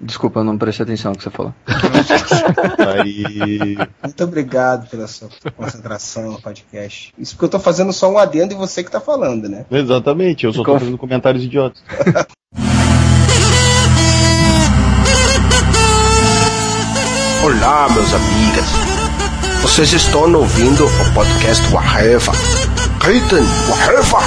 Desculpa, não prestei atenção no que você falou. Aí. Muito obrigado pela sua concentração no podcast. Isso porque eu tô fazendo só um adendo e você que tá falando, né? Exatamente, eu só tô Ficou- fazendo comentários idiotas. Olá, meus amigas. Vocês estão ouvindo o podcast Waheva. Ritten Waheva.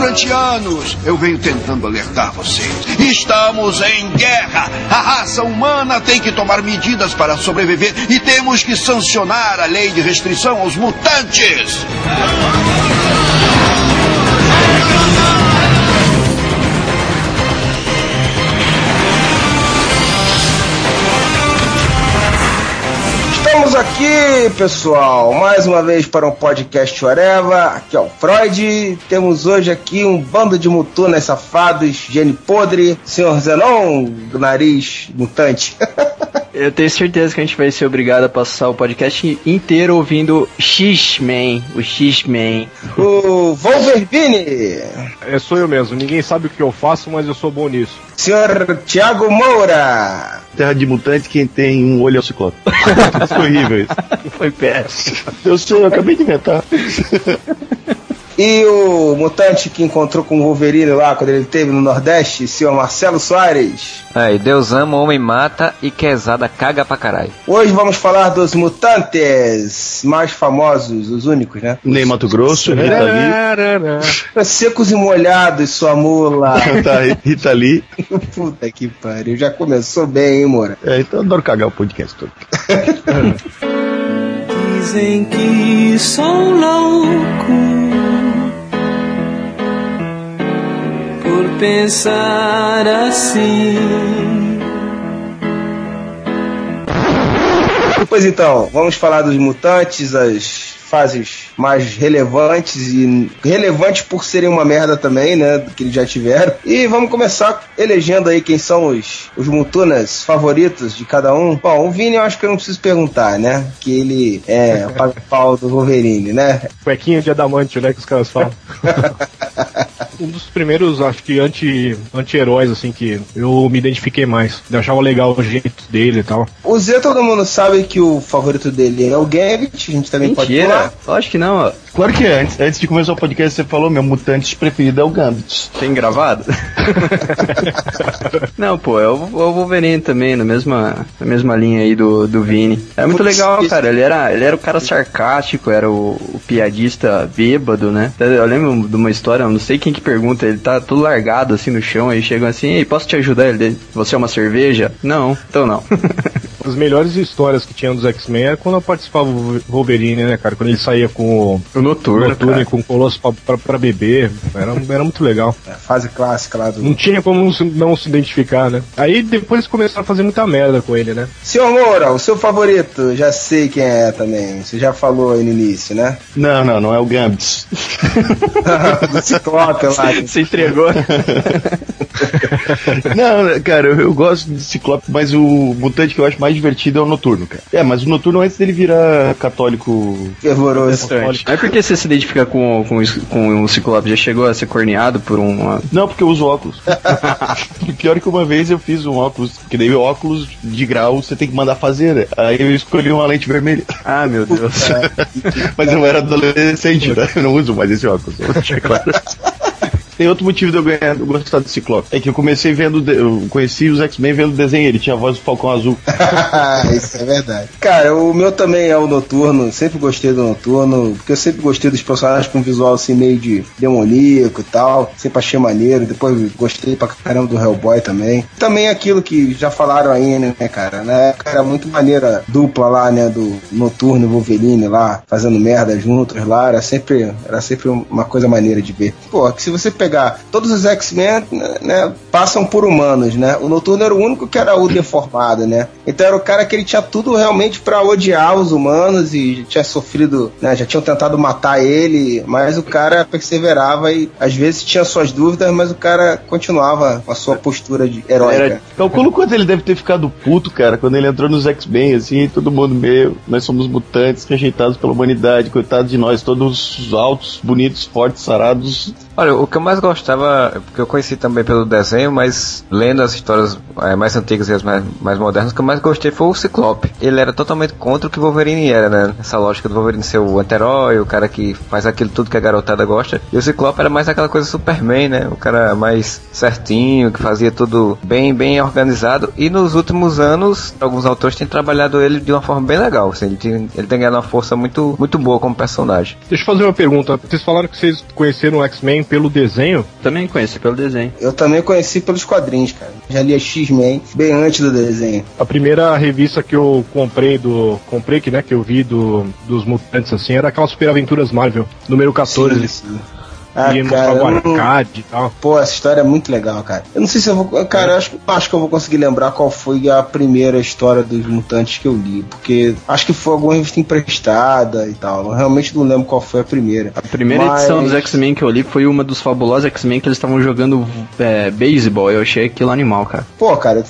Durante anos eu venho tentando alertar vocês. Estamos em guerra. A raça humana tem que tomar medidas para sobreviver e temos que sancionar a lei de restrição aos mutantes. Estamos aqui, pessoal, mais uma vez para um podcast Oreva. Aqui é o Freud. Temos hoje aqui um bando de mutunas safados, gene podre, senhor Zenon, do nariz mutante. Eu tenho certeza que a gente vai ser obrigado a passar o podcast inteiro ouvindo X-Men, o X-Men. o Wolverine, É, sou eu mesmo. Ninguém sabe o que eu faço, mas eu sou bom nisso. senhor Tiago Moura, Terra de mutante, quem tem um olho é o ciclope. Isso foi horrível isso. Foi péssimo. Eu sei, eu acabei de inventar. E o mutante que encontrou com o Wolverine lá quando ele esteve no Nordeste, senhor Marcelo Soares. Aí, Deus ama, homem mata e quesada caga pra caralho. Hoje vamos falar dos mutantes mais famosos, os únicos, né? Ney Mato Grosso, Rita Lee. Secos e molhados, sua mula. Tá, Rita Lee. Puta que pariu, já começou bem, hein, Moura? É, então eu adoro cagar o podcast todo. Dizem que sou louco por pensar assim. Pois então, vamos falar dos mutantes, as fases mais relevantes e relevantes por serem uma merda também, né, do que eles já tiveram. E vamos começar elegendo aí quem são os, os mutunas favoritos de cada um. Bom, o Vini eu acho que eu não preciso perguntar, né, que ele é o paga-pau do Wolverine, né? Cuequinha de adamantio, né? Que os caras falam. um dos primeiros, acho que, anti- anti-heróis, assim, que eu me identifiquei mais. Eu achava legal o jeito dele e tal. O Zé, todo mundo sabe que o favorito dele é o Gambit, a gente também pode Mentira. Acho que não, ó. Claro que é. Antes, antes de começar o podcast, você falou, meu mutante preferido é o Gambit. Tem gravado? não, pô, é o, é o Wolverine também, na mesma, na mesma linha aí do, do Vini. É muito legal, cara. Ele era, ele era o cara sarcástico, era o, o piadista bêbado, né? Eu lembro de uma história, não sei quem que pergunta, ele tá tudo largado assim no chão, aí chegam assim, ei, posso te ajudar? Ele, você é uma cerveja? Não, então não. As melhores histórias que tinham dos X-Men era quando eu participava do Wolverine, né, cara? Quando ele saía com o o Noturno, Noturno e com o Colosso pra, pra, pra beber. Era, era muito legal. É fase clássica lá do. Não tinha como não se, não se identificar, né? Aí depois começaram a fazer muita merda com ele, né? Senhor Moura, o seu favorito, já sei quem é também. Você já falou aí no início, né? Não, não, não é o Gambit. do Ciclope lá. Você entregou. Não, cara, eu, eu gosto de Ciclope, mas o mutante que eu acho mais divertido é o Noturno, cara. É, mas o Noturno antes dele virar católico. Fervoroso. Mas por que você se identifica com, com, com o Ciclope? Já chegou a ser corneado por uma. Não, porque eu uso óculos. pior que uma vez eu fiz um óculos, que daí o óculos de grau você tem que mandar fazer, né? Aí eu escolhi uma lente vermelha. Ah, meu Deus. Mas eu era adolescente, né? Eu não uso mais esse óculos. claro. Tem outro motivo de eu ganhar, eu gostar do Ciclope. É que eu comecei vendo, de- eu conheci os X-Men vendo o desenho, ele tinha a voz do Falcão Azul. Isso é verdade. Cara, o meu também é o Noturno. Sempre gostei do Noturno. Porque eu sempre gostei dos personagens com visual assim meio de demoníaco e tal. Sempre achei maneiro. Depois gostei pra caramba do Hellboy também. Também aquilo que já falaram aí, né, cara? Né? Era muito maneira dupla lá, né? Do Noturno e Wolverine lá, fazendo merda juntos lá. Era sempre, era sempre uma coisa maneira de ver. Pô, que se você pegar todos os X-Men, né, passam por humanos, né? O Noturno era o único que era o deformado, né? Então era o cara que ele tinha tudo realmente pra odiar os humanos e tinha sofrido, né? Já tinham tentado matar ele, mas o cara perseverava e às vezes tinha suas dúvidas, mas o cara continuava com a sua postura de heróica. Era, calculo quanto ele deve ter ficado puto, cara, quando ele entrou nos X-Men, assim, todo mundo meio, nós somos mutantes rejeitados pela humanidade, coitados de nós, todos altos, bonitos, fortes, sarados, Olha, o que eu mais gostava, porque eu conheci também pelo desenho, mas lendo as histórias é, mais antigas e as mais, mais modernas, o que eu mais gostei foi o Ciclope. Ele era totalmente contra o que Wolverine era, né? Essa lógica do Wolverine ser o anti-herói, o cara que faz aquilo tudo que a garotada gosta. E o Ciclope era mais aquela coisa Superman, né? O cara mais certinho, que fazia tudo bem, bem organizado. E nos últimos anos, alguns autores têm trabalhado ele de uma forma bem legal. Assim, ele, tem, ele tem ganhado uma força muito, muito boa como personagem. Deixa eu fazer uma pergunta. Vocês falaram que vocês conheceram o X-Men pelo desenho. Também conheci pelo desenho. Eu também conheci pelos quadrinhos, cara. Já li a X-Men bem antes do desenho. A primeira revista que eu comprei do. Comprei, que, né, que eu vi do, dos mutantes assim, era aquela Super Aventuras Marvel, número 14. Sim, sim. Ah, e cara, o arcade e tal. Pô, essa história é muito legal, cara. Eu não sei se eu vou. Cara, eu acho, acho que eu vou conseguir lembrar qual foi a primeira história dos mutantes que eu li. Porque acho que foi alguma revista emprestada e tal. Eu realmente não lembro qual foi a primeira. A primeira Mas- edição dos X-Men que eu li foi uma dos fabulosos X-Men que eles estavam jogando é, beisebol. Eu achei aquilo animal, cara. Pô, cara,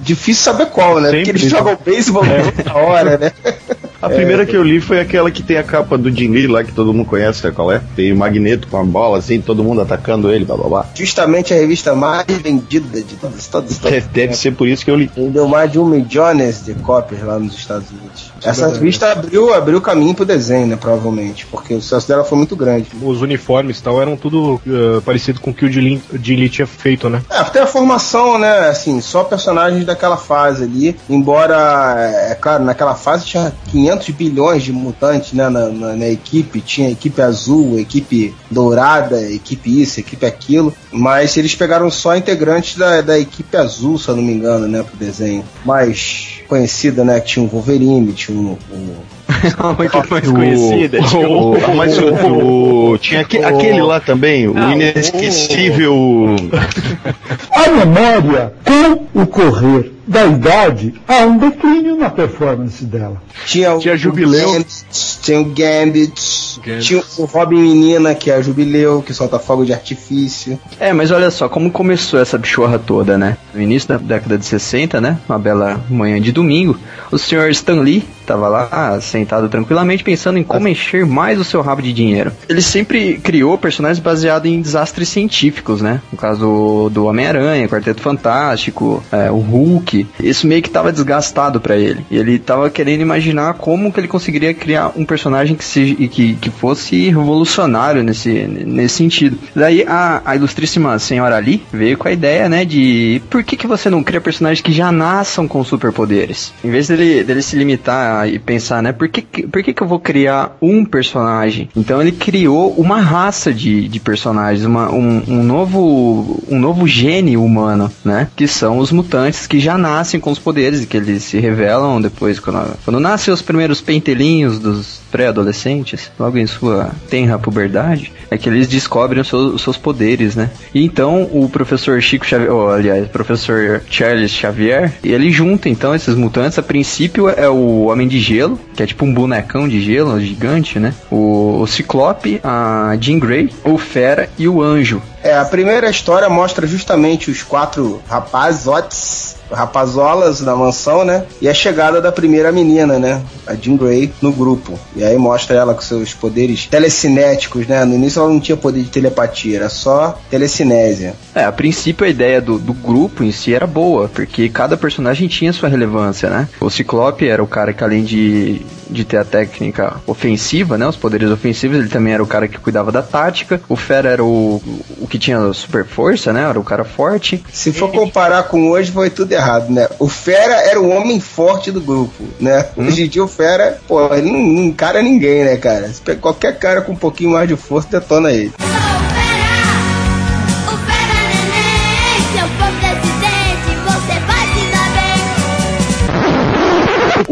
difícil saber qual, né? Porque Sempre. eles jogam beisebol toda hora, né? A primeira que eu li foi aquela que tem a capa do Jim Lee lá, que todo mundo conhece, sabe qual é? Tem o Magneto com a bola, assim, todo mundo atacando ele, blá blá blá. Justamente a revista mais vendida de todas, todas, todas. Deve, deve ser por isso que eu li. Vendeu mais de um milhões de cópias lá nos Estados Unidos. Essa revista abriu, abriu o caminho pro desenho, né? Provavelmente. Porque o sucesso dela foi muito grande. Os uniformes e tal eram tudo eh, parecido com o que o Jim Lee- Jim Lee tinha feito, né? É, até a formação, né? Assim, só personagens daquela fase ali. Embora, é claro, naquela fase tinha 500 bilhões de mutantes, né? Na, na- na equipe. Tinha equipe azul, equipe dourada, equipe isso, equipe aquilo. Mas eles pegaram só integrantes da, da equipe azul, se eu não me engano, né? Pro desenho. Mais conhecida, né? Que tinha o Wolverine, tinha o- o Muito mais conhecida. O, o- mas o, tinha aque- aquele lá também, o inesquecível. A memória, com o correr da idade, há um declínio na performance dela. Tinha, o- Tinha Jubileu. o Gambit, tinha o Gambit, tinha o Robin Menina, que é a Jubileu, que solta fogo de artifício. É, mas olha só, como começou essa bichorra toda, né? No início da década de 60, né? Uma bela manhã de domingo, o senhor Stan Lee tava lá sentado tranquilamente pensando em como encher mais o seu rabo de dinheiro. Ele sempre criou personagens baseados em desastres científicos, né? No caso do, do Homem-Aranha, Quarteto Fantástico, é, o Hulk. Isso meio que tava desgastado pra ele. E ele tava querendo imaginar como que ele conseguiria criar um personagem que, se, que, que fosse revolucionário nesse, nesse sentido. Daí a, a ilustríssima senhora Ali veio com a ideia, né, de por que, que você não cria personagens que já nasçam com superpoderes? Em vez dele, dele se limitar e pensar, né, por que, que- por que, que eu vou criar um personagem? Então ele criou uma raça de, de personagens, uma, um, um novo um novo gene humano, né, que são os mutantes que já nascem com os poderes e que eles se revelam depois quando, quando nascem os primeiros pentelinhos dos pré-adolescentes, logo em sua tenra puberdade, é que eles descobrem os seus, os seus poderes, né? E então o professor Chico Xavier, ou, aliás, professor Charles Xavier, ele junta então esses mutantes. A princípio é o Homem de Gelo, que é tipo um bonecão de gelo gigante, né? O, o Ciclope, a Jean Grey, o Fera e o Anjo. É, a primeira história mostra justamente os quatro rapazotes, rapazolas da mansão, né? E a chegada da primeira menina, né? A Jean Grey no grupo. E aí mostra ela com seus poderes telecinéticos, né? No início ela não tinha poder de telepatia, era só telecinésia. É, a princípio a ideia do, do grupo em si era boa, porque cada personagem tinha sua relevância, né? O Ciclope era o cara que além de, de ter a técnica ofensiva, né? Os poderes ofensivos, ele também era o cara que cuidava da tática. O Fera era o, o que tinha super força, né? Era o cara forte. Se for comparar com hoje, foi tudo errado, né? O Fera era o homem forte do grupo, né? Hoje em dia o Fera, pô, ele não, encara ninguém, né, cara? Qualquer cara com um pouquinho mais de força, detona ele.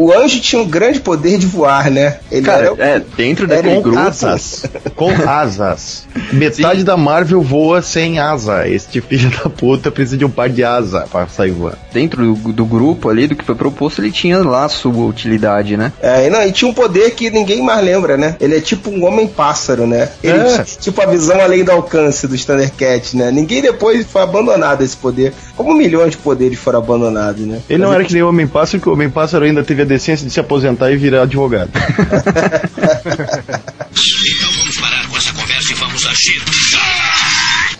O anjo tinha um grande poder de voar, né? Ele Cara, era o- é, dentro era daquele um grupo. Asas. Com asas. Metade da Marvel voa sem asa. Este filho da puta precisa de um par de asa pra sair voando. Dentro do, do grupo ali, do que foi proposto, ele tinha lá a sua utilidade, né? É, e não, e tinha um poder que ninguém mais lembra, né? Ele é tipo um homem-pássaro, né? Ele É. tinha, tipo a visão além do alcance dos Thundercats, né? Ninguém depois foi abandonado esse poder. Como milhões de poderes foram abandonados, né? Ele não era que nem o Homem-Pássaro, que o Homem-Pássaro ainda teve a decência de se aposentar e virar advogado. Então vamos parar com essa conversa e vamos agir.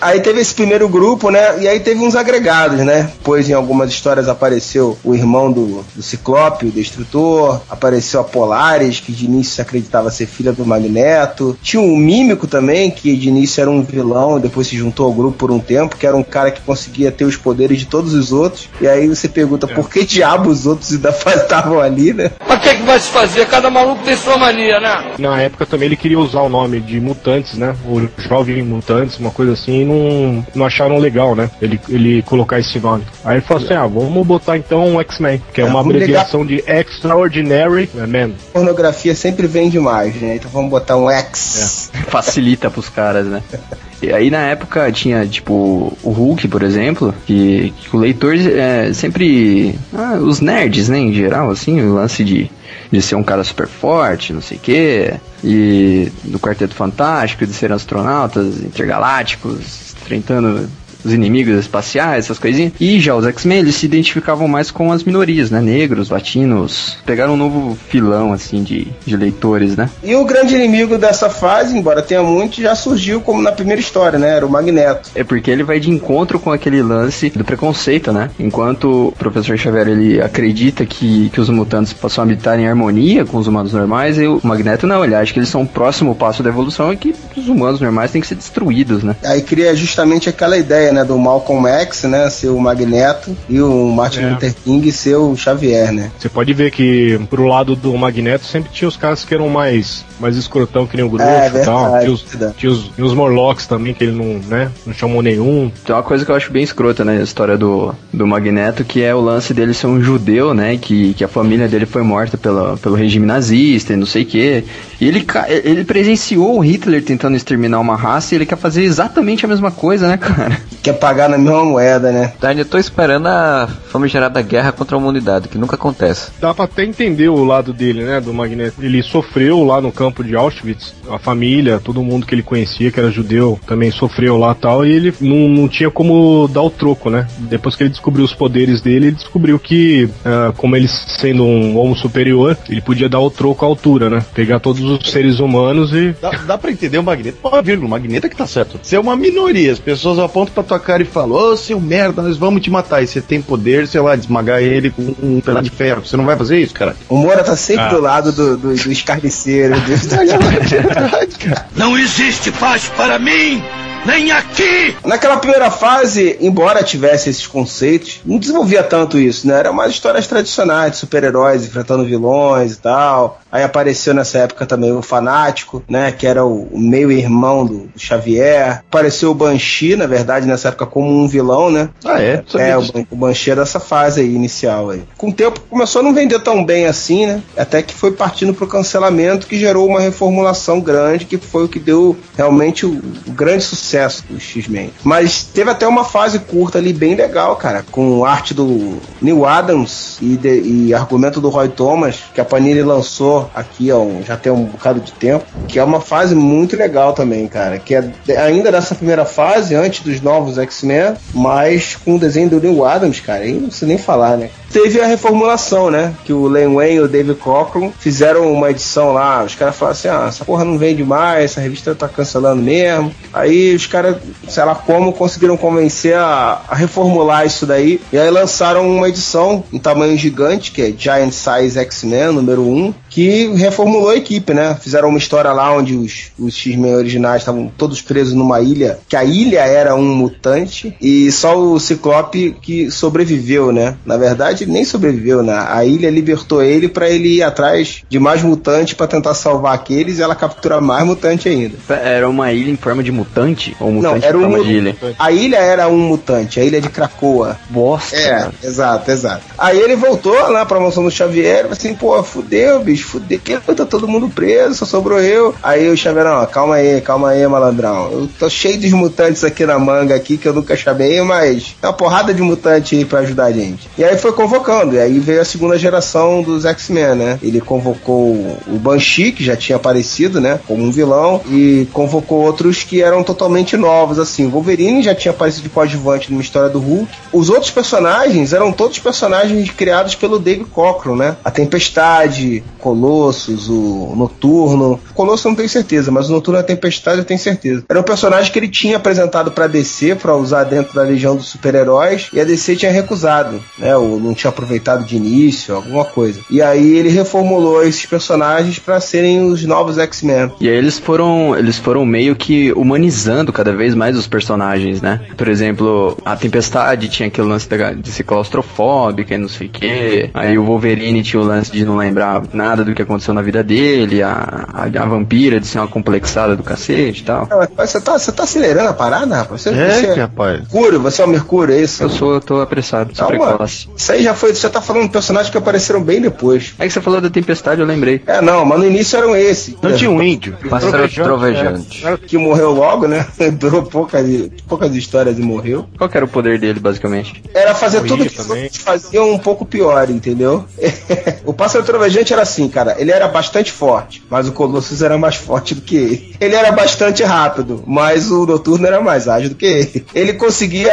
Aí teve esse primeiro grupo, né? E aí teve uns agregados, né? Pois em algumas histórias apareceu o irmão do, do Ciclope, o Destrutor, apareceu a Polaris, que de início se acreditava ser filha do Magneto. Tinha um Mímico também, que de início era um vilão, depois se juntou ao grupo por um tempo, que era um cara que conseguia ter os poderes de todos os outros. E aí você pergunta, por que diabo os outros ainda estavam ali, né? Mas o que, que vai se fazer? Cada maluco tem sua mania, né? Na época também ele queria usar o nome de Mutantes, né? O Jovem Mutantes, uma coisa assim, não, não acharam legal, né? Ele, ele colocar esse nome. Aí ele falou assim: ah, vamos botar então o X-Men, que é uma vamos abreviação de Extraordinary Man. Pornografia sempre vem demais, né? Então vamos botar um X. Facilita pros caras, né? Aí na época tinha, tipo, o Hulk, por exemplo, que, que o leitor é, sempre. ah, os nerds, né, em geral, assim, o lance de, de ser um cara super forte, não sei o quê. E do Quarteto Fantástico, de ser astronautas intergalácticos, enfrentando os inimigos espaciais, essas coisinhas. E já os X-Men, eles se identificavam mais com as minorias, né? Negros, latinos. Pegaram um novo filão, assim, de, de leitores, né? E o grande inimigo dessa fase, embora tenha muito, já surgiu como na primeira história, né? Era o Magneto. É porque ele vai de encontro com aquele lance do preconceito, né? Enquanto o professor Xavier ele acredita que, que os mutantes possam habitar em harmonia com os humanos normais, e o Magneto não, ele acha que eles são o próximo passo da evolução e que os humanos normais têm que ser destruídos, né? Aí cria justamente aquela ideia, né? Do Malcolm X, né? Ser o Magneto e o Martin É. Luther King ser o Xavier, né? Você pode ver que pro lado do Magneto sempre tinha os caras que eram mais, mais escrotão que nem o Grosso É, e tal. verdade, Tinha os, tinha os, tinha os Morlocks também, que ele não, né, não chamou nenhum. Tem uma coisa que eu acho bem escrota, né? A história do, do Magneto, que é o lance dele ser um judeu, né? Que, que a família dele foi morta pela, pelo regime nazista e não sei o quê. E ele, ele presenciou o Hitler tentando exterminar uma raça e ele quer fazer exatamente a mesma coisa, né, cara? Quer pagar na mesma moeda, né? Ainda tô esperando a famigerada guerra contra a humanidade, que nunca acontece. Dá pra até entender o lado dele, né, do Magneto. Ele sofreu lá no campo de Auschwitz, a família, todo mundo que ele conhecia, que era judeu, também sofreu lá tal, e ele não, não tinha como dar o troco, né? Depois que ele descobriu os poderes dele, ele descobriu que, ah, como ele sendo um homo superior, ele podia dar o troco à altura, né? Pegar todos os seres humanos e Dá, dá pra entender o Magneto. Pô, vírgula, o Magneto é que tá certo. Você é uma minoria, as pessoas apontam pra tua cara e falam, ô seu merda, nós vamos te matar. E você tem poder, sei lá, de esmagar ele com um pedaço de ferro. Você não vai fazer isso, cara? O Moura tá sempre Ah. do lado do, do, do escarneceiro. Não existe paz para mim, nem aqui! Naquela primeira fase, embora tivesse esses conceitos, não desenvolvia tanto isso, né? Era mais histórias tradicionais de super-heróis enfrentando vilões e tal. Aí apareceu nessa época também o Fanático, né? Que era o meio-irmão do, Xavier. Apareceu o Banshee, na verdade, nessa época como um vilão, né? Ah, é? É, o, o Banshee é dessa fase aí, inicial aí. Com o tempo começou a não vender tão bem assim, né? Até que foi partindo pro cancelamento que gerou uma reformulação grande, que foi o que deu realmente o, o grande sucesso do X-Men. Mas teve até uma fase curta ali bem legal, cara, com arte do Neil Adams e, de- e argumento do Roy Thomas, que a Panini lançou aqui ó, já tem um bocado de tempo, que é uma fase muito legal também, cara, que é ainda dessa primeira fase, antes dos novos X-Men, mas com o desenho do Neil Adams, cara, aí não precisa nem falar, né? Teve a reformulação, né? Que o Len Wayne e o David Cockrum fizeram uma edição lá. Os caras falaram assim: ah, essa porra não vende mais, essa revista tá cancelando mesmo. Aí os caras, sei lá como, conseguiram convencer a, a reformular isso daí. E aí lançaram uma edição em tamanho gigante, que é Giant Size X-Men, número 1, que reformulou a equipe, né? Fizeram uma história lá onde os, os X-Men originais estavam todos presos numa ilha, que a ilha era um mutante, e só o Ciclope que sobreviveu, né? Na verdade, nem sobreviveu, né? A ilha libertou ele pra ele ir atrás de mais mutantes pra tentar salvar aqueles e ela captura mais mutante ainda. Era uma ilha em forma de mutante? Ou Não, mutante era em um de ilha? A ilha era um mutante, a ilha de Krakoa. Bosta. É, cara. exato, exato. Aí ele voltou lá pra mansão do Xavier, e assim, pô, fudeu, bicho, fudeu, que tá todo mundo preso, só sobrou eu. Aí o Xavier, calma aí, calma aí, malandrão. Eu tô cheio de mutantes aqui na manga aqui que eu nunca chamei, mas tem uma porrada de mutante aí pra ajudar a gente. E aí foi convocando, e aí veio a segunda geração dos X-Men, né? Ele convocou o Banshee, que já tinha aparecido, né? Como um vilão, e convocou outros que eram totalmente novos, assim. Wolverine já tinha aparecido de coadjuvante numa história do Hulk. Os outros personagens eram todos personagens criados pelo Dave Cockrum, né? A Tempestade, Colossus, o Noturno. O eu não tenho certeza, mas o Noturno e a Tempestade eu tenho certeza. Era um personagem que ele tinha apresentado pra DC pra usar dentro da Legião dos Super-Heróis e a DC tinha recusado, né? Ou não tinha aproveitado de início, alguma coisa. E aí ele reformulou esses personagens pra serem os novos X-Men. E aí eles foram, eles foram meio que humanizando cada vez mais os personagens, né? Por exemplo, a Tempestade tinha aquele lance de ser claustrofóbica e não sei o quê. Aí o Wolverine tinha o lance de não lembrar nada do que aconteceu na vida dele. A, a, a vampira de ser uma complexada do cacete e tal. Você tá, você tá acelerando a parada, rapaz? Você, É, você que rapaz. Mercúrio, você é o Mercúrio, é isso? Eu sou, eu tô apressado, sou Calma. precoce. Isso aí já foi. Você tá falando de personagens que apareceram bem depois. É que você falou da Tempestade, eu lembrei. É, não, mas no início eram esses. Não tinha um índio. Pássaro trovejante. Que morreu logo, né? Durou poucas, poucas histórias e morreu. Qual que era o poder dele, basicamente? Era fazer Corria tudo que também. faziam um pouco pior, entendeu? o pássaro trovejante era assim, cara. Ele era bastante forte, mas o Colossus era mais forte do que ele. Ele era bastante rápido, mas o Noturno era mais ágil do que ele. Ele conseguia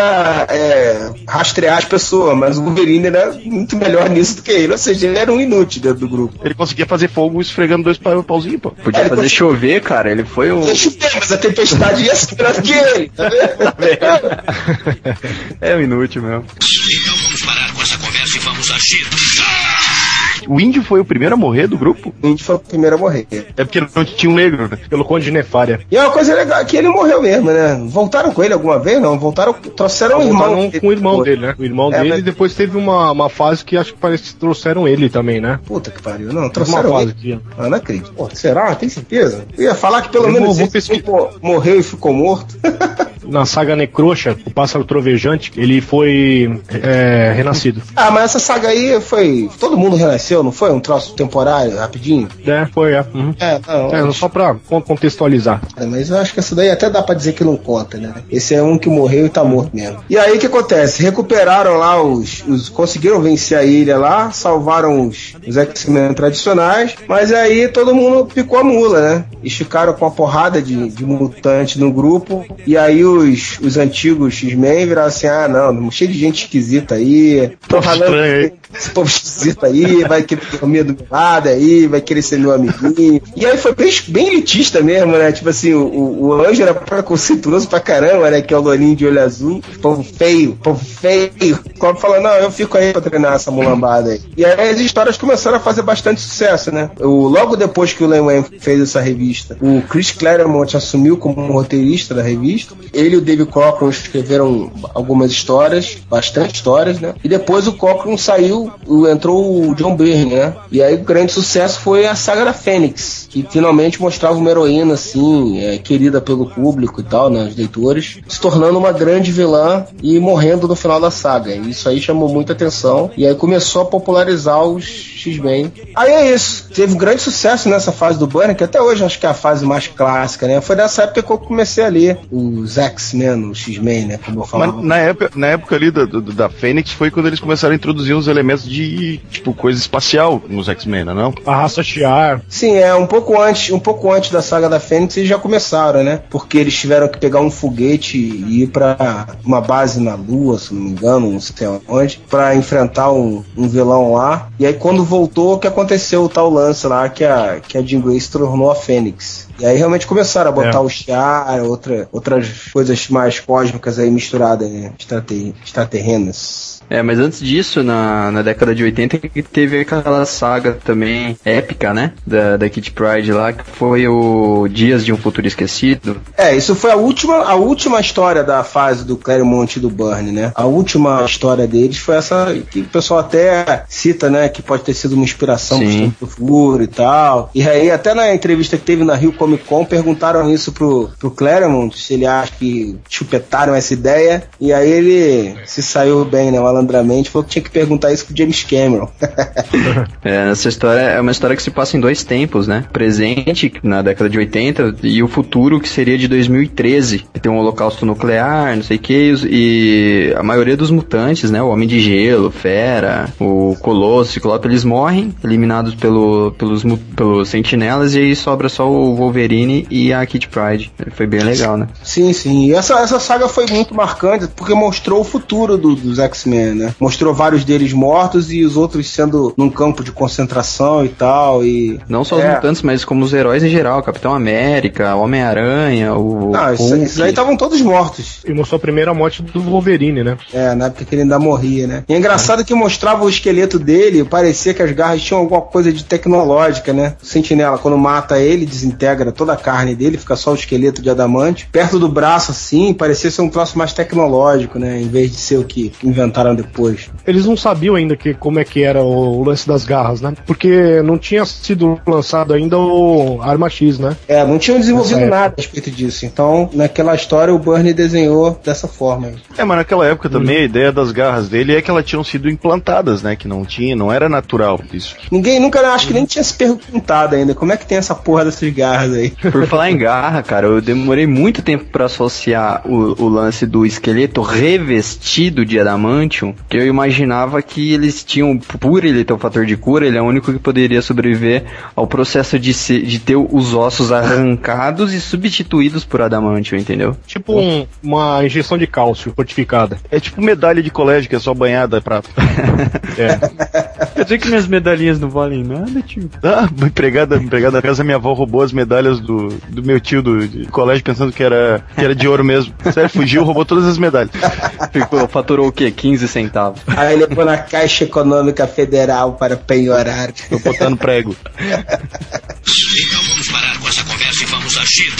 é, rastrear as pessoas, mas o Wolverine era muito melhor nisso do que ele. Ou seja, ele era um inútil dentro do grupo. Ele conseguia fazer fogo esfregando dois pa- pauzinhos, pô. Podia É, ele fazer chover, cara. Ele foi o. Mas a tempestade ia ser melhor do que ele, tá vendo? é o inútil mesmo. Então vamos parar com essa conversa e vamos agir. O índio foi o primeiro a morrer do grupo? O índio foi o primeiro a morrer. É porque não tinha um negro, né? Pelo Conde de Nefária. E é uma coisa legal que ele morreu mesmo, né? Voltaram com ele alguma vez? Não, voltaram, trouxeram o irmão. Voltaram com o irmão dele, né? O irmão É, dele mas- e depois teve uma, uma fase que acho que parece que trouxeram ele também, né? Puta que pariu. Não, Teve uma trouxeram fase ele. que... Ah, não acredito. Pô, será? Tem certeza? Eu ia falar que pelo Eu menos vou- vou morreu e ficou morto. Na saga Necroxa, o pássaro trovejante, ele foi é, renascido. ah, mas essa saga aí foi. Todo mundo renasceu, não foi? Um troço temporário, rapidinho? É, foi, é. Uhum. É, não. É, acho- só pra con- contextualizar. É, mas eu acho que essa daí até dá pra dizer que não conta, né? Esse é um que morreu e tá morto mesmo. E aí o que acontece? Recuperaram lá os, os- conseguiram vencer a ilha lá, salvaram os, os X-Men tradicionais, mas aí todo mundo picou a mula, né? E ficaram com uma porrada de, de mutante no grupo. E aí os, os antigos X-Men viraram assim: ah, não, cheio de gente esquisita aí. Tô falando estranho. Esse povo esquisito aí, vai querer dormir do meu lado aí, vai querer ser meu amiguinho. E aí foi bem, bem elitista mesmo, né? Tipo assim, o, o, anjo era preconceituoso pra caramba, né? Que é o lourinho de olho azul. Povo feio, povo feio. O Cobb falou, não, eu fico aí pra treinar essa mulambada aí. E aí as histórias começaram a fazer bastante sucesso, né? O, logo depois que o Len Wayne fez essa revista, o Chris Claremont assumiu como roteirista da revista. Ele e o David Cockrum escreveram algumas histórias, bastante histórias, né? E depois o Cockrum saiu, o- entrou o John Byrne, né? E aí o grande sucesso foi a saga da Fênix, que finalmente mostrava uma heroína, assim, é, querida pelo público e tal, né? Os leitores, se tornando uma grande vilã e morrendo no final da saga. E isso aí chamou muita atenção. E aí começou a popularizar os X-Men. Aí é isso. Teve um grande sucesso nessa fase do Byrne, que até hoje acho que é a fase mais clássica, né? Foi nessa época que eu comecei a ler os X-Men, os X-Men, né? Como eu falava. Mas na época, na época ali da, do- da Fênix foi quando eles começaram a introduzir uns elementos de, tipo, coisa espacial nos X-Men, não é não? A raça Shiar. Sim, é um pouco antes, um pouco antes da saga da Fênix eles já começaram, né? Porque eles tiveram que pegar um foguete e ir pra uma base na Lua, se não me engano, não sei onde, pra enfrentar um, um vilão lá. E aí quando voltou, o que aconteceu o tal lance lá que a que a Jean Grey se tornou a Fênix. E aí realmente começaram a botar É. o Shiar, outra, outras coisas mais cósmicas aí misturadas, né? Extrate- extraterrenas. É, mas antes disso, na, na década de 80, que teve aquela saga também épica, né? Da, da Kitty Pride lá, que foi o Dias de um Futuro Esquecido. É, isso foi a última, a última história da fase do Claremont e do Burn, né? A última história deles foi essa que o pessoal até cita, né? Que pode ter sido uma inspiração pro Sim. Do Futuro e tal. E aí, até na entrevista que teve na Rio Comic Con, perguntaram isso pro, pro Claremont, se ele acha que chupetaram essa ideia. E aí ele se saiu bem, né? Malandramente, falou que tinha que perguntar isso pro James Cameron. É, essa história é uma história que se passa em dois tempos, né? Presente, na década de 80, e o futuro, que seria de 2013, que tem um holocausto nuclear, não sei o que, e a maioria dos mutantes, né? O Homem de Gelo, Fera, o Colosso, o Ciclope, eles morrem, eliminados pelo, pelos, pelos sentinelas, e aí sobra só o Wolverine e a Kid Pride. Foi bem legal, né? Sim, sim. E essa, essa saga foi muito marcante porque mostrou o futuro do- dos X-Men, Né? Mostrou vários deles mortos e os outros sendo num campo de concentração e tal. E Não só os É. mutantes, mas como os heróis em geral. Capitão América, Homem-Aranha, o. Não, isso- esses aí estavam todos mortos. E mostrou a primeira morte do Wolverine, né? É, na época que ele ainda morria, né? E é engraçado que mostrava o esqueleto dele, parecia que as garras tinham alguma coisa de tecnológica, né? O sentinela, quando mata ele, desintegra toda a carne dele, fica só o esqueleto de adamante. Perto do braço, assim, parecia ser um troço mais tecnológico, né? Em vez de ser o que inventaram depois. Eles não sabiam ainda que, como é que era o, lance das garras, né? Porque não tinha sido lançado ainda o Arma X, né? É, não tinham desenvolvido Nessa nada a respeito disso. Então, naquela história, o Bernie desenhou dessa forma. aí. É, mas naquela época também a ideia das garras dele é que elas tinham sido implantadas, né? Que não tinha, não era natural isso. Ninguém nunca, acho que nem tinha se perguntado ainda como é que tem essa porra dessas garras aí. Por falar em garra, cara, eu demorei muito tempo pra associar o, o lance do esqueleto revestido de que eu imaginava que eles tinham, por ele ter o fator de cura, ele é o único que poderia sobreviver ao processo de, ser, de ter os ossos arrancados e substituídos por adamantium, entendeu? Tipo um- uma injeção de cálcio fortificada. É tipo medalha de colégio que é só banhada prata. É. Quer dizer que minhas medalhinhas não valem nada, tio? Ah, uma empregada, empregada da casa da minha avó roubou as medalhas do, do meu tio do de colégio pensando que era, que era de ouro mesmo. Sério, fugiu, roubou todas as medalhas. Ficou, faturou o quê? 15 centavos. Aí levou na Caixa Econômica Federal para penhorar. Tô botando prego. Então vamos parar com essa conversa e vamos agir.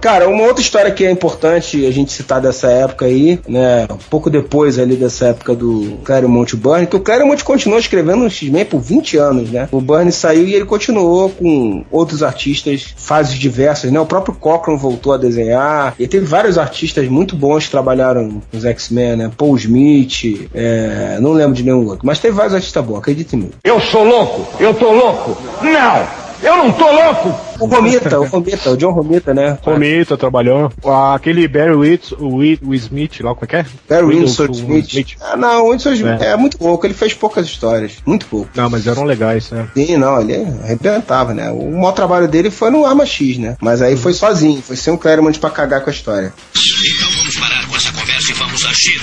Cara, uma outra história que é importante a gente citar dessa época aí, né? Um pouco depois ali dessa época do Claremont Byrne, que o Claremont continuou escrevendo no X-Men por 20 anos, né? O Byrne saiu e ele continuou com outros artistas, fases diversas, né? O próprio Cochran voltou a desenhar, e teve vários artistas muito bons que trabalharam nos X-Men, né? Paul Smith, é, não lembro de nenhum outro, mas teve vários artistas bons, acredite em mim. Eu sou louco! Eu tô louco! Não! Eu não tô louco! O Romita, o Romita, o John Romita, né? Romita trabalhou. Aquele Barry Whit, o Whit, o Smith lá, como é que é? Barry Winston Winston Smith. Ah, não, o Winston Smith é. muito pouco, ele fez poucas histórias, muito pouco. Não, mas eram legais, né? Sim, não, ele arrebentava, né? O maior trabalho dele foi no Arma X, né? Mas aí foi sozinho, foi sem um Claremont pra cagar com a história. Então vamos parar com essa conversa e vamos agir.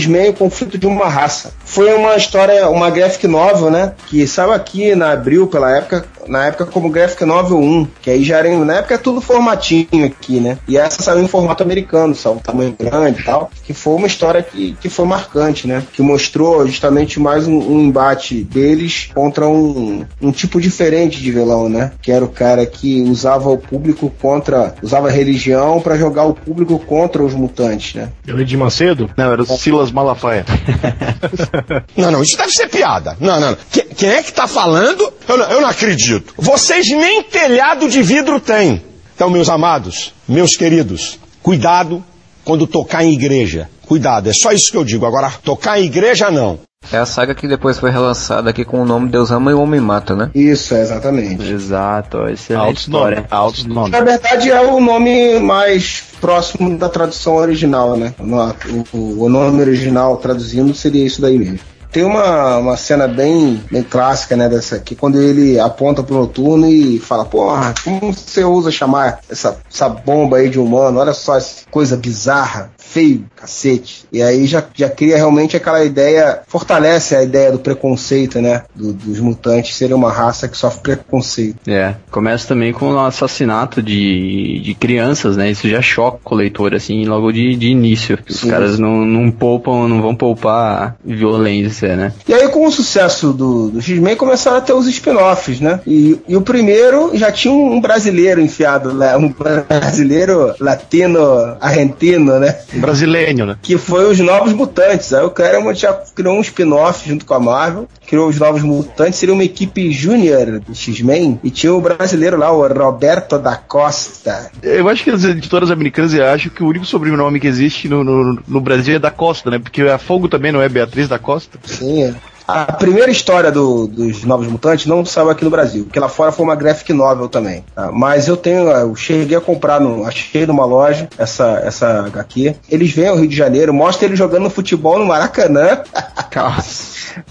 X-Men, o conflito de uma raça. Foi uma história, uma graphic novel, né? Que saiu aqui na Abril, pela época, na época como graphic novel 1, que aí já era, em- na época é tudo formatinho aqui, né? E essa saiu em formato americano, saiu um tamanho grande e tal, que foi uma história que, que foi marcante, né? Que mostrou justamente mais um, um embate deles contra um, um tipo diferente de vilão, né? Que era o cara que usava o público contra, usava a religião pra jogar o público contra os mutantes, né? Eu de Macedo? Não, era o Silas Malafaia. Não, não, isso deve ser piada. Não, não, não. Que- quem é que tá falando? Eu não, eu não acredito. Vocês nem telhado de vidro têm. Então, meus amados, meus queridos, cuidado quando tocar em igreja. Cuidado, é só isso que eu digo. Agora, tocar em igreja, não. É a saga que depois foi relançada aqui com o nome Deus Ama e o Homem Mata, né? Isso, é, exatamente. Exato, excelente Altos história. nomes. Altos nomes. Na verdade é o nome mais próximo da tradução original, né? O, o- o nome original traduzindo seria isso daí mesmo. Tem uma, uma cena bem, bem clássica, né, dessa aqui, quando ele aponta pro noturno e fala, porra, como você usa chamar essa, essa bomba aí de humano? Olha só essa coisa bizarra, feio, cacete. E aí já, já cria realmente aquela ideia, fortalece a ideia do preconceito, né? do- dos mutantes serem uma raça que sofre preconceito. É, começa também com o assassinato de, de crianças, né? Isso já choca o leitor, assim, logo de, de início. Os Sim. caras não, não poupam, não vão poupar violência, né? E aí, com o sucesso do, do X-Men, começaram a ter os spin-offs, né? E, e o primeiro já tinha um, um brasileiro enfiado lá, um brasileiro latino, argentino, né? Brasileiro, né? Que foi os Novos Mutantes. Aí o Claremont já criou um spin-off junto com a Marvel, criou os Novos Mutantes, seria uma equipe júnior do X-Men, e tinha o brasileiro lá, o Roberto da Costa. Eu acho que as editoras americanas acham que o único sobrenome que existe no, no, no Brasil é da Costa, né? Porque a Fogo também não é Beatriz da Costa. Sim, é. A primeira história do- dos Novos Mutantes não saiu aqui no Brasil, porque lá fora foi uma graphic novel também. tá? Mas eu tenho, eu cheguei a comprar, no, achei numa loja essa, essa HQ. Eles vêm ao Rio de Janeiro, mostra ele jogando futebol no Maracanã.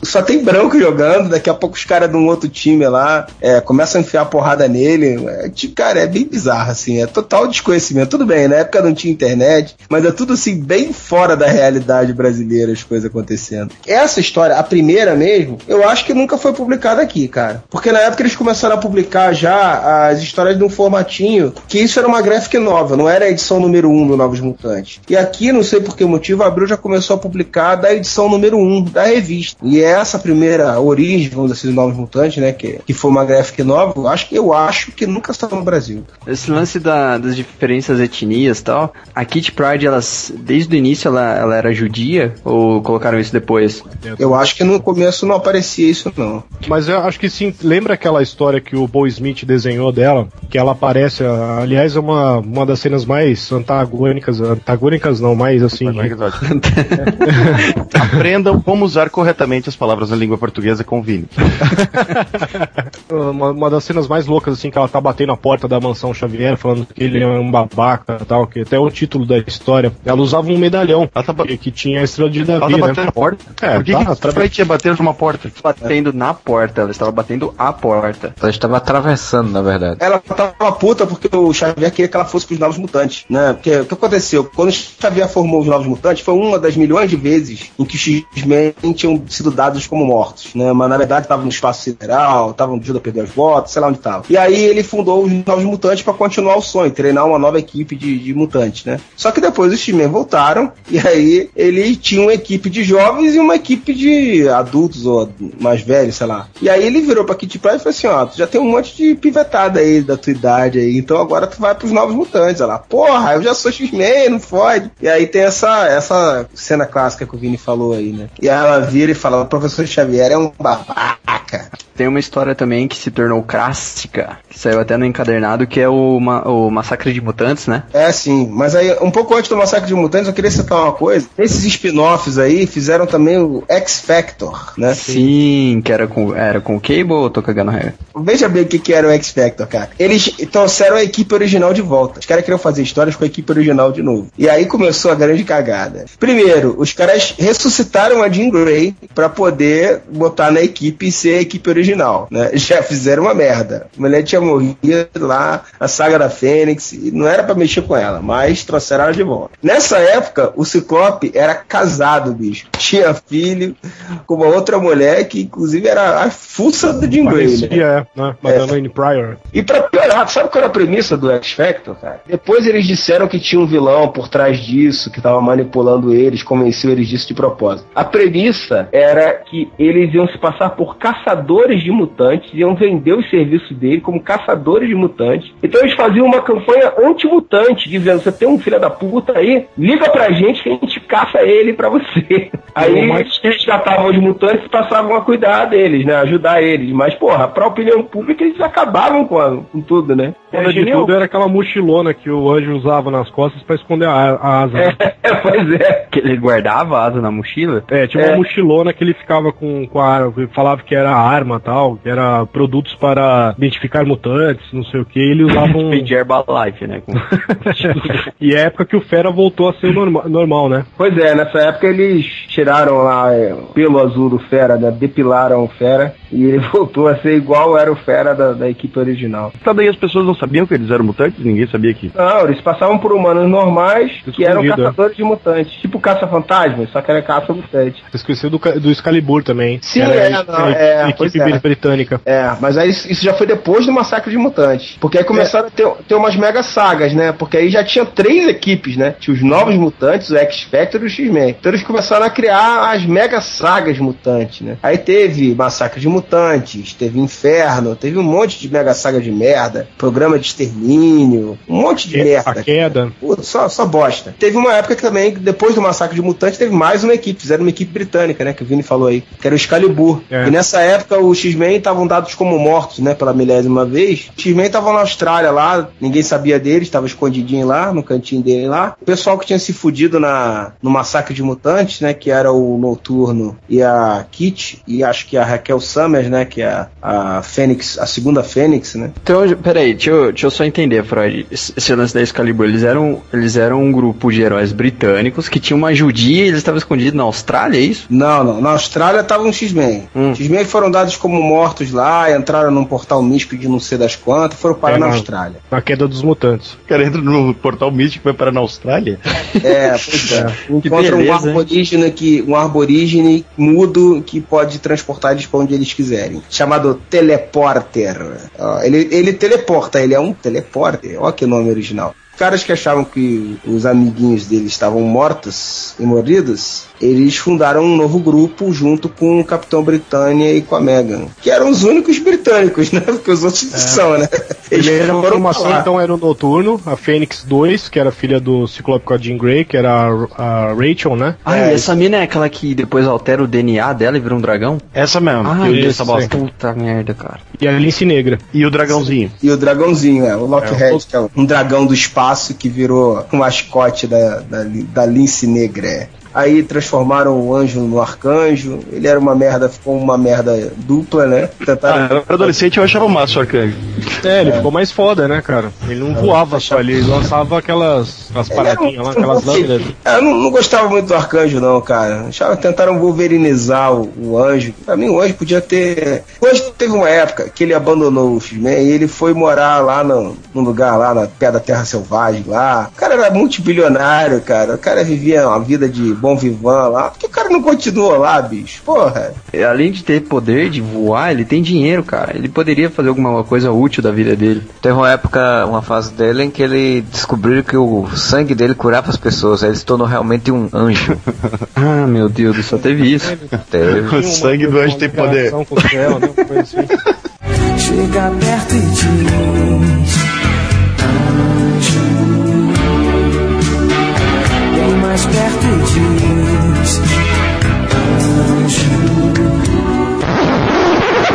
Só tem branco jogando, daqui a pouco os caras de um outro time lá é, começam a enfiar porrada nele. É, tipo, cara, é bem bizarro, assim, é total desconhecimento. Tudo bem, na época não tinha internet, mas é tudo assim, bem fora da realidade brasileira, as coisas acontecendo. Essa história, a primeira mesmo, eu acho que nunca foi publicada aqui, cara. Porque na época eles começaram a publicar já as histórias de um formatinho, que isso era uma graphic nova, não era a edição número 1 um do Novos Mutantes. E aqui, não sei por que motivo, a Abril já começou a publicar da edição número 1 um da revista. E essa primeira origem, vamos dizer assim, dos Novos Mutantes, né, que, que foi uma graphic nova, eu acho que eu acho que nunca saiu no Brasil. Esse lance da, das diferenças etnias e tal, a Kitty Pride, elas, desde o início, ela, ela era judia? Ou colocaram isso depois? Eu acho que no começo não aparecia isso, não. Mas eu acho que sim. Lembra aquela história que o Bo Smith desenhou dela? Que ela aparece, aliás, é uma, uma das cenas mais antagônicas, antagônicas não, mais assim. Aprendam como usar corretamente as palavras na língua portuguesa Vini. uma, uma, das cenas mais loucas, assim, que ela tá batendo na porta da mansão Xavier, falando que ele é um babaca e tal, que até o título da história. Ela usava um medalhão ela tá que, que, tinha a estrela de Davi, ela tá né? batendo na porta? É, Por que, tá, que a ia bater numa porta? Batendo na porta, ela estava batendo a porta. Ela estava atravessando, na verdade. Ela tava puta porque o Xavier queria que ela fosse pros Novos Mutantes, né? Porque o que aconteceu? Quando o Xavier formou os Novos Mutantes, foi uma das milhões de vezes em que os X-Men tinham sido dados como mortos, né? Mas na verdade estavam no espaço sideral, estavam de a perder as votos, sei lá onde tava. E aí ele fundou os Novos Mutantes para continuar o sonho, treinar uma nova equipe de, de mutantes, né? Só que depois os X-Men voltaram e aí ele tinha uma equipe de jovens e uma equipe de adultos ou mais velhos, sei lá. E aí ele virou pra Kitty Pryde e falou assim, ó, tu já tem um monte de pivetada aí da tua idade aí, então agora tu vai pros Novos Mutantes. Ela, porra, eu já sou X-Men, não fode. E aí tem essa, essa cena clássica que o Vini falou aí, né? E ela vira e fala, o professor Xavier é um babaca. Tem uma história também que se tornou clássica, que saiu até no encadernado, que é o, o Massacre de Mutantes, né? É, sim. Mas aí, um pouco antes do Massacre de Mutantes, eu queria citar uma coisa. Esses spin-offs aí fizeram também o X Factor, né? Sim, que era com, era com o Cable ou tô cagando regra? Veja bem o que, que era o X Factor, cara. Eles trouxeram a equipe original de volta. Os caras queriam fazer histórias com a equipe original de novo. E aí começou a grande cagada. Primeiro, os caras ressuscitaram a Jean Grey pra poder botar na equipe e ser a equipe original, né? Já fizeram uma merda. A mulher tinha morrido lá, a saga da Fênix, e não era para mexer com ela, mas trouxeram ela de volta. Nessa época, o Ciclope era casado, bicho. Tinha filho com uma outra mulher que, inclusive, era a fuça do Jean Grey, né? É, né? Madeleine é. Pryor. E pra piorar, sabe qual era a premissa do X Factor, cara? Depois eles disseram que tinha um vilão por trás disso, que tava manipulando eles, convenceu eles disso de propósito. A premissa era que eles iam se passar por caçadores de mutantes, iam vender os serviços dele como caçadores de mutantes. Então eles faziam uma campanha anti-mutante, dizendo: você tem um filho da puta aí, liga pra gente que a gente caça ele pra você. Aí eles resgatavam os mutantes e passavam a cuidar deles, né? Ajudar eles. Mas, porra, pra opinião pública eles acabavam com, a, com tudo, né? Fora de tudo era aquela mochilona que o anjo usava nas costas pra esconder a, a asa. É, pois é. Que ele guardava a asa na mochila? É, tinha É. uma mochilona que ele ficava com, com a arma, falava que era arma tal, que era produtos para identificar mutantes, não sei o que, ele usava um. de Herbalife, né? Com... e é a época que o Fera voltou a ser norma normal, né? Pois é, nessa época eles tiraram lá é, o pelo azul do Fera, né? depilaram o Fera e ele voltou a ser igual era o Fera da, da equipe original. Tá daí as pessoas não sabiam que eles eram mutantes? Ninguém sabia que. Não, eles passavam por humanos normais que eram Escondido, é. caçadores de mutantes, tipo caça-fantasmas, só que era caça-mutante. Você esqueceu do, do Excalibur também. Sim, era é, não, é, equipe pois é. britânica. É, mas aí isso isso já foi depois do massacre de mutantes. Porque aí começaram a ter, ter umas mega sagas, né? Porque aí já tinha três equipes, né? Tinha os novos mutantes, o X-Factor e o X-Men. Então eles começaram a criar as mega sagas mutantes, né? Aí teve Massacre de Mutantes, teve Inferno, teve um monte de mega saga de merda, programa de extermínio, um monte de merda. A queda. Pô, Só, só bosta. Teve uma época que também, depois do massacre de mutantes, teve mais uma equipe. Fizeram uma equipe britânica, né? Que o Vini falou aí. Que era o Excalibur. É. E nessa época os X-Men estavam dados como mortos, né? Pela milésima vez. Os X-Men estavam na Austrália lá, ninguém sabia deles, estava escondidinho lá, no cantinho dele lá. O pessoal que tinha se fudido na, no Massacre de Mutantes, né? Que era o Noturno e a Kit, e acho que a Raquel Summers, né? Que é a, a Fênix, a segunda Fênix, né? Então, peraí, deixa eu, deixa eu só entender, Freud. Esse lance da Excalibur, eles eram, eles eram um grupo de heróis britânicos que tinham uma judia e eles estavam escondidos na Austrália, é isso? Não, não. Na Austrália estavam os X-Men. Hum. X-Men foram dados como mortos lá, entraram num portal místico de não sei das quantas, foram parar É, na na- Austrália. Na queda dos mutantes. O cara entra no portal místico e vai parar na Austrália. É, pois é. Um beleza, hein? arborígene que um arborígene mudo que pode transportar eles para onde eles quiserem. Chamado teleporter. Ó, ele, ele teleporta, ele é um teleporter. Olha que nome original. Caras que achavam que os amiguinhos deles estavam mortos e morridos, eles fundaram um novo grupo junto com o Capitão Britânia e com a Megan. Que eram os únicos britânicos, né? Porque os outros não são, né? Eles Primeira foram formação então era o Noturno, a Fênix 2, que era filha do Ciclope com a Jean Grey, que era a, a Rachel, né? Ah, e essa mina é aquela que depois altera o DNA dela e vira um dragão? Essa mesmo. Ah, que eu essa bosta. Puta merda, cara. E a Lince Negra. E o dragãozinho. E o dragãozinho, é, o Lockheed, É, o- que é um dragão do espaço que virou um mascote da, da, da lince negra. É. Aí transformaram o anjo no arcanjo. Ele era uma merda, ficou uma merda dupla, né? Ah, Tentaram. eu era adolescente eu achava massa o arcanjo. É, ele ficou mais foda, né, cara? Ele não voava só, ele lançava aquelas as paradinhas lá, um- aquelas lâminas. É, Eu não, não gostava muito do arcanjo, não, cara. Achava, tentaram wolverinizar o, o anjo. Pra mim, o anjo podia ter. O anjo teve uma época que ele abandonou o X-Men e ele foi morar lá no, num lugar lá na pé da Terra Selvagem lá. O cara era multibilionário, cara. O cara vivia uma vida de bom vivan lá. Por que o cara não continuou lá, bicho? Porra. Além de ter poder de voar, ele tem dinheiro, cara. Ele poderia fazer alguma coisa útil da vida dele. Teve uma época, uma fase dele em que ele descobriu que o sangue dele curava as pessoas. Aí ele se tornou realmente um anjo. Ah, meu Deus, só teve isso. Teve. O sangue do anjo tem poder. Ligação com o céu, né? assim. Chega perto e diz mais perto e diz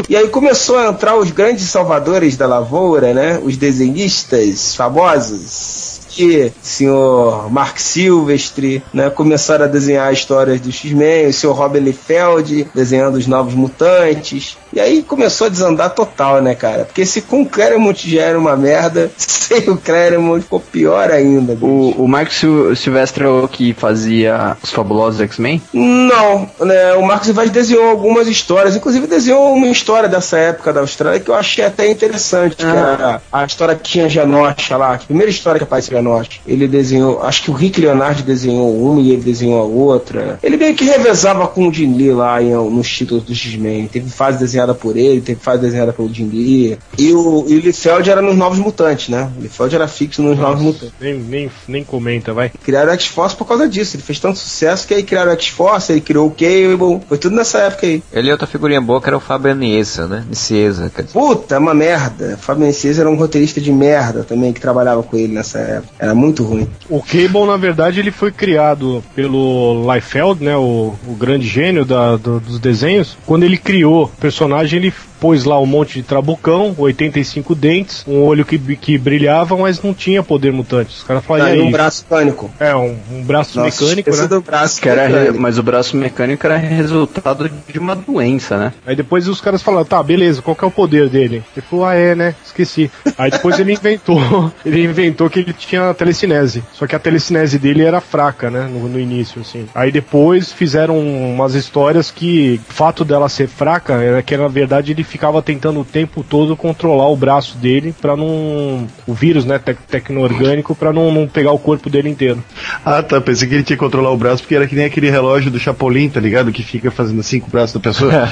E aí começou a entrar os grandes salvadores da lavoura, né? Os desenhistas famosos. Que senhor Mark Silvestre, né? Começaram a desenhar histórias do X-Men, o senhor Robin Liefeld desenhando os novos mutantes. E aí começou a desandar total, né, cara? Porque se com o Claremont já era uma merda, sem o Claremont ficou pior ainda. bicho. O, o Mark Sil Silvestre é o que fazia os fabulosos X-Men? Não, né? O Marcos Vaz desenhou algumas histórias, inclusive desenhou uma história dessa época da Austrália que eu achei até interessante, que era a história que tinha Genosha lá, a primeira história que aparece Genosha. Ele desenhou, acho que o Rick Leonardo desenhou uma e ele desenhou a outra. Ele meio que revezava com o Jim Lee lá em, nos títulos do X-Men. Teve fase desenhada por ele, teve fase desenhada pelo Jim Lee. E o, e o Liefeld era nos Novos Mutantes, né? O Liefeld era fixo nos Novos Mutantes. Nem, nem, nem comenta, vai. Criaram o X-Force por causa disso. Ele fez tanto sucesso que aí criaram o X-Force, ele criou o Cable. Foi tudo nessa época aí. Ele e outra figurinha boa que era o Fabian Niesa, né? Dizer. Puta, é uma merda. Fábio Menezes era um roteirista de merda também que trabalhava com ele nessa época. Era muito ruim. O Cable, na verdade, ele foi criado pelo Liefeld, né, o, o grande gênio da- do- dos desenhos. Quando ele criou o personagem, ele pôs lá um monte de trabucão, 85 dentes, um olho que, que brilhava, mas não tinha poder mutante. Os caras falaram, Tá, e aí? um braço pânico. É, um, um braço Nossa, mecânico, né? do braço Que era re- mecânico. mas o braço mecânico era resultado de uma doença, né? Aí depois os caras falaram, tá, beleza, qual que é o poder dele? Ele falou, ah, é, né? Esqueci. Aí depois ele inventou, ele inventou que ele tinha telecinese. Só que a telecinese dele era fraca, né? No, no início, assim. Aí depois fizeram umas histórias que o fato dela ser fraca era que na verdade ele ficava tentando o tempo todo controlar o braço dele pra não. O vírus, né? Tec tecno-orgânico pra não, não pegar o corpo dele inteiro. Ah, tá. Pensei que ele tinha que controlar o braço porque era que nem aquele relógio do Chapolin, tá ligado? Que fica fazendo assim com o braço da pessoa.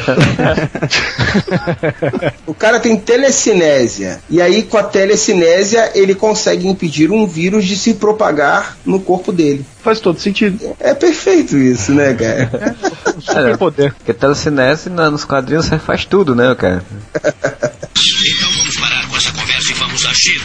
O cara tem telecinésia. E aí, com a telecinésia, ele consegue impedir um vírus de se propagar no corpo dele. Faz todo sentido. É perfeito isso, né, cara? Super poder. Porque telecinese na- nos quadrinhos você faz tudo, né, cara? Então vamos parar com essa conversa e vamos agir.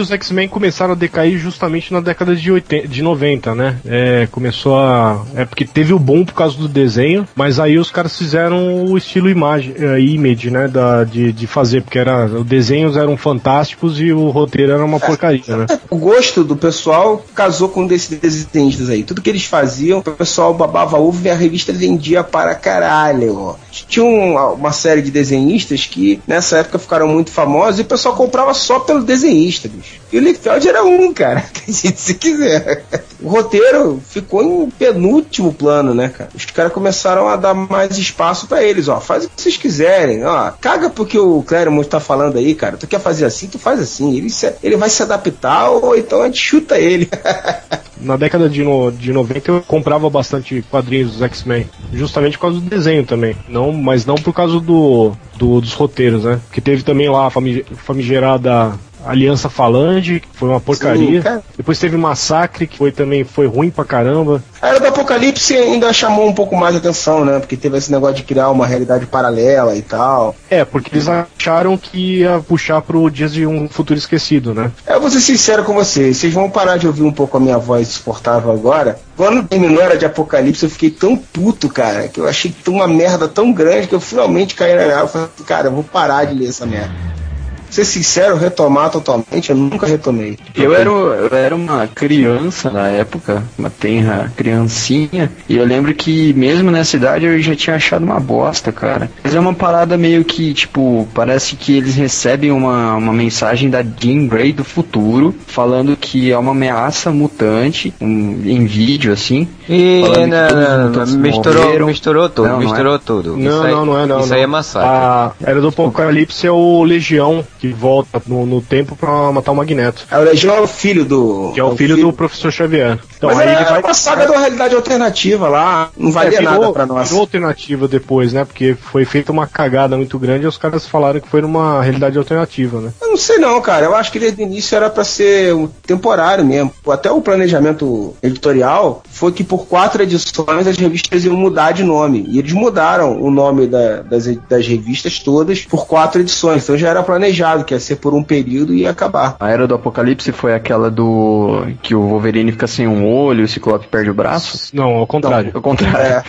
Os X-Men começaram a decair justamente na década de, 80, de 90, né? É, começou a. É porque teve o boom por causa do desenho, mas aí os caras fizeram o estilo imagem, é, image, né? Da, de, de fazer, porque era, os desenhos eram fantásticos e o roteiro era uma porcaria, né? O gosto do pessoal casou com um desses desenhistas aí. Tudo que eles faziam, o pessoal babava ovo e a revista vendia para caralho. Tinha um- uma série de desenhistas que nessa época ficaram muito famosos e o pessoal comprava só pelo desenhista, bicho. E o Liefeld era um, cara. Acredite se quiser. O roteiro ficou em penúltimo plano, né, cara? Os caras começaram a dar mais espaço pra eles, ó. Faz o que vocês quiserem, ó. Caga porque o Claremont tá falando aí, cara. Tu quer fazer assim, tu faz assim. Ele, se- ele vai se adaptar ou então a gente chuta ele. Na década de, no, de 90 eu comprava bastante quadrinhos dos X-Men, justamente por causa do desenho também, não, mas não por causa do, do- dos roteiros, né? Que teve também lá a fami- famigerada Aliança Falange, que foi uma porcaria. Sim. Depois teve Massacre, que foi também foi ruim pra caramba. A Era do Apocalipse ainda chamou um pouco mais atenção, né? Porque teve esse negócio de criar uma realidade paralela e tal. É, porque eles acharam que ia puxar pro Dias de um Futuro Esquecido, né? Eu vou ser sincero com vocês, vocês vão parar de ouvir um pouco a minha voz insuportável agora. Quando terminou Era de Apocalipse, eu fiquei tão puto, cara, que eu achei uma merda tão grande que eu finalmente caí na real. Falei, cara, eu vou parar de ler essa merda. Ser sincero, retomar totalmente, eu nunca retomei. Eu era, eu era uma criança na época, uma tenra criancinha, e eu lembro que mesmo nessa idade eu já tinha achado uma bosta, cara. Mas é uma parada meio que, tipo, parece que eles recebem uma, uma mensagem da Jean Grey do futuro, falando que é uma ameaça mutante, um- em vídeo, assim. E não, não, não, misturou, morreram. misturou tudo, Não, não é? misturou tudo. Não, isso aí, não, não é não. Isso não. aí é massacre. A Era do Apocalipse é o Legião, que volta no, no tempo pra matar o Magneto. É o filho do. Que é o filho do professor Xavier. Então Mas aí era, ele vai. uma saga de uma realidade alternativa lá, não valia É, virou, nada pra nós. virou alternativa depois, né? Porque foi feita uma cagada muito grande e os caras falaram que foi numa realidade alternativa, né? Eu não sei não, cara. Eu acho que desde o início era pra ser um temporário mesmo. Até o planejamento editorial foi que por quatro edições as revistas iam mudar de nome. E eles mudaram o nome da- das, das revistas todas por quatro edições. Então já era planejado que ia ser por um período e ia acabar. A Era do Apocalipse foi aquela do. que o Wolverine fica sem um olho e o Ciclope perde o braço? Não, ao contrário. Ao contrário. É.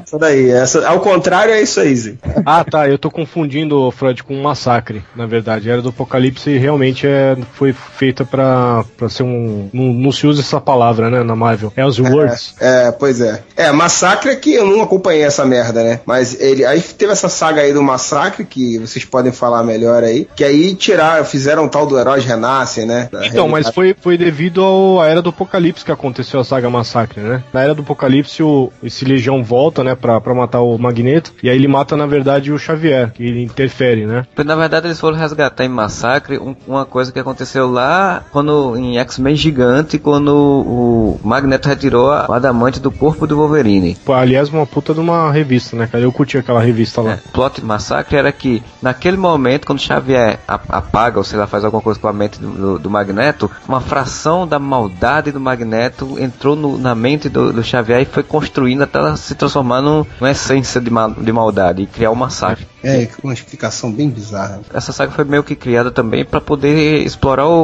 Isso daí. Essa, ao contrário, é isso aí, Zé. Ah, tá. Eu tô confundindo, Freud, com um massacre, na verdade. A Era do Apocalipse realmente é, foi feita pra, pra ser um. Não, não se usa essa palavra, né, na Marvel. É os words. É, pois é. É, Massacre é que eu não acompanhei essa merda, né? Mas ele. Aí teve essa saga aí do Massacre, que vocês podem falar melhor aí. Que aí tiraram, fizeram o tal do Heróis Renascem, né? Então, mas foi, foi devido ao- à Era do Apocalipse que aconteceu a saga Massacre, né? Na Era do Apocalipse, o, esse Legião volta, né, pra, pra matar o Magneto, e aí ele mata, na verdade, o Xavier, que ele interfere, né? Na verdade, eles foram resgatar em Massacre um- uma coisa que aconteceu lá quando em X-Men Gigante, quando o Magneto retirou a- o adamante do corpo do Wolverine. Pô, aliás, uma puta de uma revista, né, cara? Eu curti aquela revista lá. O plot de Massacre era que, naquele momento, quando Xavier apaga, ou sei lá, faz alguma coisa com a mente do, do- Magneto, uma fração da maldade do Magneto entrou no- na mente do, do Xavier e foi construindo até ela se transformar num- numa essência de, de maldade e criar o massacre. É, uma explicação bem bizarra. Essa saga foi meio que criada também para poder explorar o,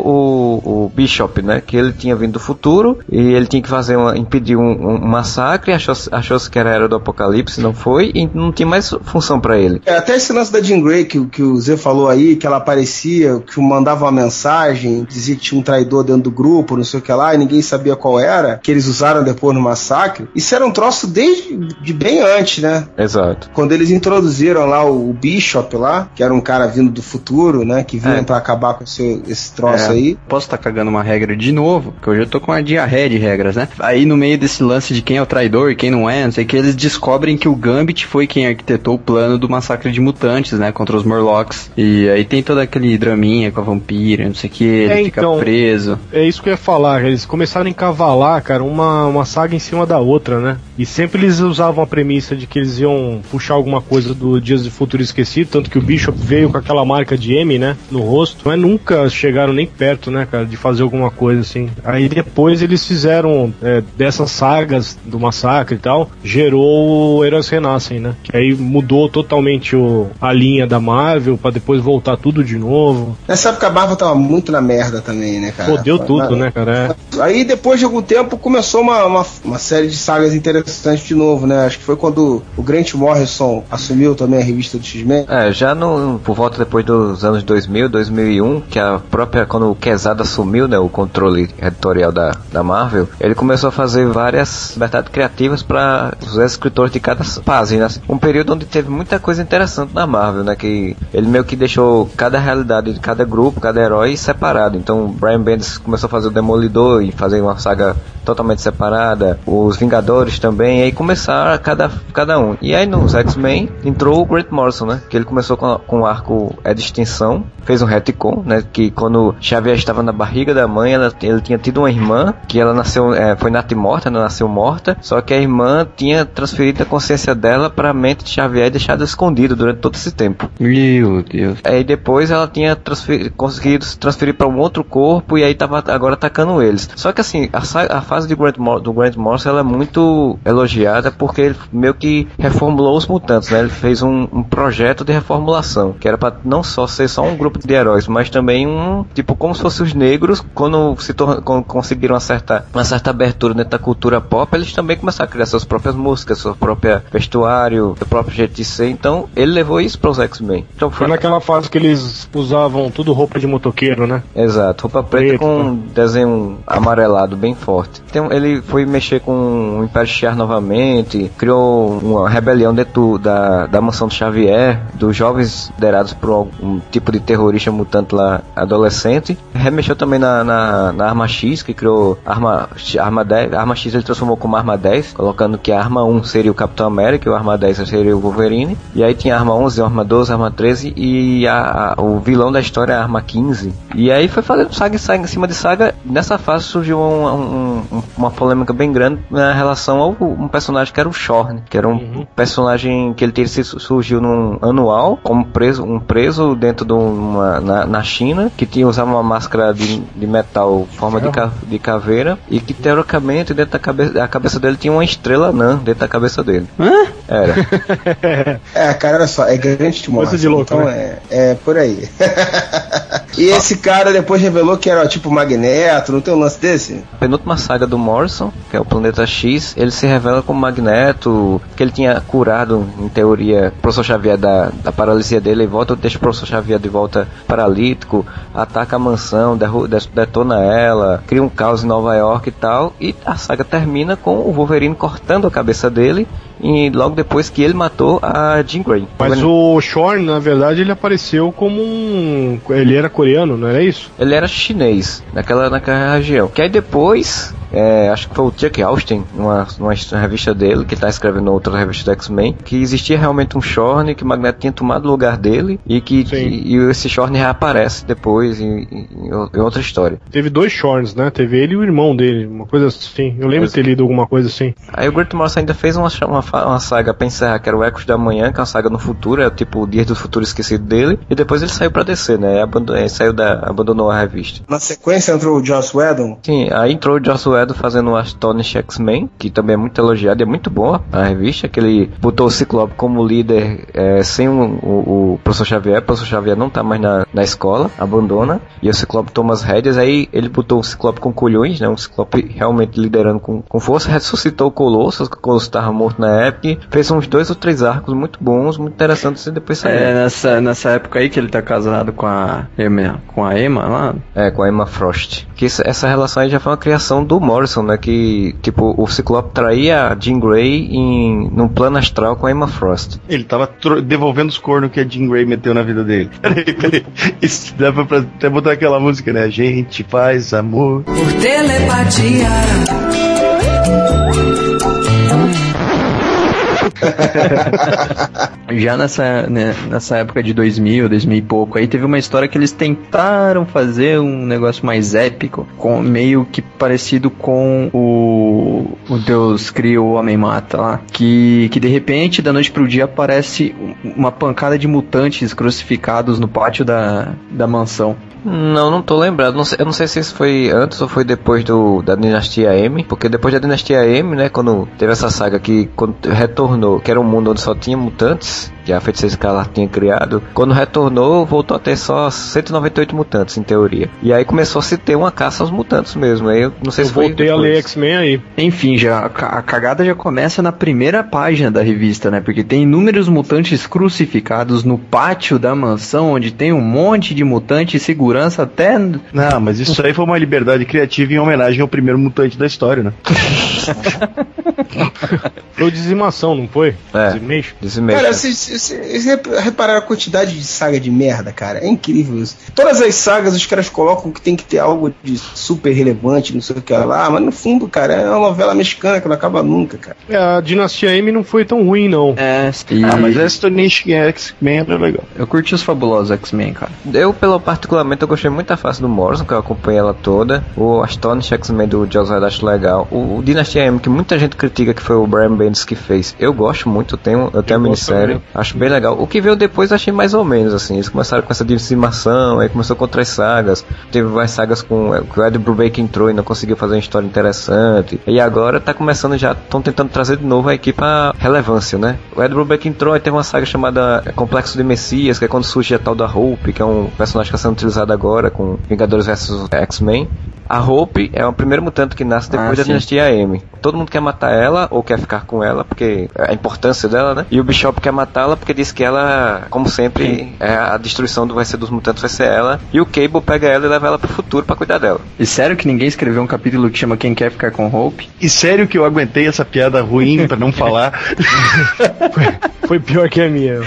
o, o Bishop, né? Que ele tinha vindo do futuro e ele tinha que fazer uma, impedir um, um massacre, achou, achou que era a era do apocalipse, não foi, e não tinha mais função para ele. É, até esse lance da Jean Grey que, o- que o Zé falou aí, que ela aparecia, que mandava uma mensagem, dizia que tinha um traidor dentro do grupo, não sei o que lá, e ninguém sabia qual era, que eles usaram depois no massacre. Isso era um troço desde de bem antes, né? Exato. Quando eles introduziram lá o, o Bishop lá, que era um cara vindo do futuro, né? Que vinha É. pra acabar com esse, esse troço É, aí. Posso estar cagando uma regra de novo, que hoje eu tô com uma diarreia de regras, né? Aí no meio desse lance de quem é o traidor e quem não é, não sei que, eles descobrem que o Gambit foi quem arquitetou o plano do massacre de mutantes, né? Contra os Morlocks. E aí tem todo aquele draminha com a vampira, não sei o que, ele É, fica então, preso. É isso que eu ia falar, eles começaram a encavalar, cara, uma, uma saga em cima da outra, né? E sempre eles usavam a premissa de que eles iam puxar alguma coisa do Dias de Futuro Esquecido, tanto que o Bishop veio com aquela marca de M, né, no rosto, mas nunca chegaram nem perto, né, cara, de fazer alguma coisa assim. Aí depois eles fizeram é, dessas sagas do massacre e tal, gerou o Heróis Renascem, né? Que aí mudou totalmente o, a linha da Marvel pra depois voltar tudo de novo. Nessa época a Marvel tava muito na merda também, né, cara? Fodeu tudo, né, cara? É. Aí depois de algum tempo começou uma, uma, uma série de sagas interessantes de novo, né? Acho que foi quando o Grant Morrison assumiu também a revista do X-Men. É, já no, por volta depois dos anos 2000, 2001, que a própria, quando o Quesada assumiu, né, o controle editorial da, da Marvel, ele começou a fazer várias liberdades criativas para os escritores de cada página. assim. Um período onde teve muita coisa interessante na Marvel, né, que ele meio que deixou cada realidade de cada grupo, cada herói separado. Então, Brian Bendis começou a fazer o Demolidor e fazer uma saga totalmente separada, os Vingadores também, e aí começaram cada, cada um. E aí nos X-Men entrou o Grant Morrison, né? Que ele começou com, com o arco É de Extinção, fez um retcon, né? Que quando Xavier estava na barriga da mãe, ela, ele tinha tido uma irmã, que ela nasceu, é, foi natimorta, ela nasceu morta, só que a irmã tinha transferido a consciência dela para a mente de Xavier e deixado escondido durante todo esse tempo. Meu Deus. Aí depois ela tinha transfer, conseguido se transferir para um outro corpo e aí tava agora atacando eles. Só que assim, a, a fase de Grant Mor- do Grant Morrison ela é muito elogiada porque ele meio que reformulou os mutantes, né? Ele fez um, um projeto de reformulação, que era para não só ser só um grupo de heróis, mas também um tipo como se fossem os negros quando se quando conseguiram uma certa, uma certa abertura dentro da cultura pop, eles também começaram a criar suas próprias músicas, seu próprio vestuário, seu próprio jeito de ser. Então ele levou isso para os X-Men. Então Foi naquela fase que eles usavam tudo roupa de motoqueiro, né? Exato, roupa preta Preto, com né? desenho amarelado bem forte. Um- ele foi mexer com o Império Shi'ar novamente, criou uma rebelião dentro da, da mansão do Xavier, dos jovens liderados por algum tipo de terrorista mutante lá, adolescente. Remexeu também na, na, na Arma X, que criou Arma, arma 10. A Arma X ele transformou como Arma 10, colocando que a Arma 1 seria o Capitão América e o Arma 10 seria o Wolverine. E aí tinha a Arma 11, a Arma 12, a Arma 13 e a, a- o vilão da história é a Arma 15. E aí foi fazendo saga e saga em cima de saga. Nessa fase surgiu um- um- um- uma polêmica bem grande na relação ao um personagem que era o Shorn, que era um personagem que ele sido- surgiu num anual como preso, um preso dentro de uma na, na China que tinha usava uma máscara de, de metal forma de, ca- de caveira e que teoricamente dentro da cabeça, a cabeça dele tinha uma estrela anã dentro da cabeça dele. Hã? Era. É, cara, olha só, é grande Morrison. de louco, então né? é, é por aí. e esse cara depois revelou que era tipo Magneto, não tem um lance desse? penúltima saga do Morrison, que é o Planeta X, ele se revela como Magneto, que ele tinha curado, em teoria, o professor Xavier da, da paralisia dele e volta, deixa o professor Xavier de volta paralítico, ataca a mansão, detona ela, cria um caos em Nova York e tal, e a saga termina com o Wolverine cortando a cabeça dele, e logo depois que ele matou a Jean Grey. Mas o Shorn, na verdade, ele apareceu como um. Ele era coreano, não era isso? Ele era chinês naquela, naquela região. Que aí depois, é, acho que foi o Chuck Austin, numa, numa revista dele, que tá escrevendo outra revista do X-Men, que existia realmente um Shorn, que o Magneto tinha tomado o lugar dele e que, que- e esse Shorn reaparece depois em, em- em outra história. Teve dois Shorns, né? Teve ele e o irmão dele, uma coisa assim. Eu lembro de ter lido alguma coisa assim. Aí o Grant Morrison ainda fez uma, uma, uma saga pra encerrar, que era o Ecos da Manhã, que é uma saga no futuro, é tipo o Dia do Futuro Esquecido dele, e depois ele saiu pra descer, né? Abandonou, ele saiu da, abandonou a revista. Na sequência entrou o Joss Whedon. Sim, aí entrou o Joss Whedon fazendo o Astonish X-Men, que também é muito elogiado e é muito boa a revista, que ele botou o Ciclope como líder é, sem o, o, o professor Xavier, o professor Xavier não tá mais na, na escola, abandona, e o Ciclope toma as rédeas, aí ele botou um Ciclope com colhões, né, um Ciclope realmente liderando com, com força, ressuscitou o Colossus, que o Colossus estava morto na época, fez uns dois ou três arcos muito bons, muito interessantes, e depois saiu. É nessa, nessa época aí que ele tá casado com a Emma, com a Emma lá. É, com a Emma Frost. Que isso- essa relação aí já foi uma criação do Morrison, né? Que, tipo, o Ciclope traía a Jean Grey em, num plano astral com a Emma Frost. Ele tava devolvendo os cornos que a Jean Grey meteu na vida dele. Peraí, peraí. Isso dá pra, pra até botar aquela música, né? A gente faz amor. Por telepatia. Já nessa, né, nessa época de 2000, 2000 e pouco, aí teve uma história que eles tentaram fazer um negócio mais épico, com meio que parecido com o, o Deus cria o Homem Mata lá, que, que de repente, da noite pro dia, aparece uma pancada de mutantes crucificados no pátio da, da mansão. Não, não tô lembrado. Não sei- eu não sei se isso foi antes ou foi depois do, da Dinastia M. Porque depois da Dinastia M, né? Quando teve essa saga que quando retornou retornou, que era um mundo onde só tinha mutantes, que a Feiticeira Escarlate tinha criado, quando retornou, voltou a ter só 198 mutantes, em teoria. E aí começou a se ter uma caça aos mutantes mesmo. Aí eu não sei Eu se foi. voltei a ler X-Men aí. Enfim, já a ca- a cagada já começa na primeira página da revista, né? Porque tem inúmeros mutantes crucificados no pátio da mansão, onde tem um monte de mutante e segurança até. Não, mas isso aí foi uma liberdade criativa em homenagem ao primeiro mutante da história, né? Foi Dizimação, não foi? É. Dizimation? Dizimation. Cara, vocês vocês- vocês rep- repararam a quantidade de saga de merda, cara? É incrível isso. Todas as sagas os caras colocam que tem que ter algo de super relevante, não sei o que lá, mas no fundo, cara, é uma novela mexicana que não acaba nunca, cara. É, a Dinastia M não foi tão ruim, não. É, e Ah, mas essa Nation X-Men era legal. eu curti os fabulosos X-Men, cara. Eu, pelo particularmente, eu gostei muito da face do Morrison, que eu acompanhei ela toda. O Astonish X-Men do Joss Whedon acho legal. O, o Dynasty M, que muita gente critica que foi o Brian Bendis que fez. Eu gosto muito, eu tenho, eu tenho a gosto minissérie. Acho bem legal. O que veio depois eu achei mais ou menos, assim. Eles começaram com essa dizimação, aí começou com outras sagas. Teve várias sagas com é, que o Ed Brubaker entrou e não conseguiu fazer uma história interessante. E agora tá começando já, estão tentando trazer de novo a equipe à relevância, né? O Ed Brubaker entrou e teve uma saga chamada Complexo de Messias, que é quando surge a tal da Hope, que é um personagem que está sendo utilizado agora com Vingadores vs X-Men. A Hope é o primeiro mutante que nasce depois Ah, da sim. dinastia M. Todo mundo quer matar ela ou quer ficar com ela, porque é a importância dela, né? E o Bishop quer matá-la porque diz que ela, como sempre, é a destruição do vai ser dos mutantes vai ser ela. E o Cable pega ela e leva ela pro futuro pra cuidar dela. E sério que ninguém escreveu um capítulo que chama Quem Quer Ficar com Hope? E sério que eu aguentei essa piada ruim pra não falar. Foi pior que a minha.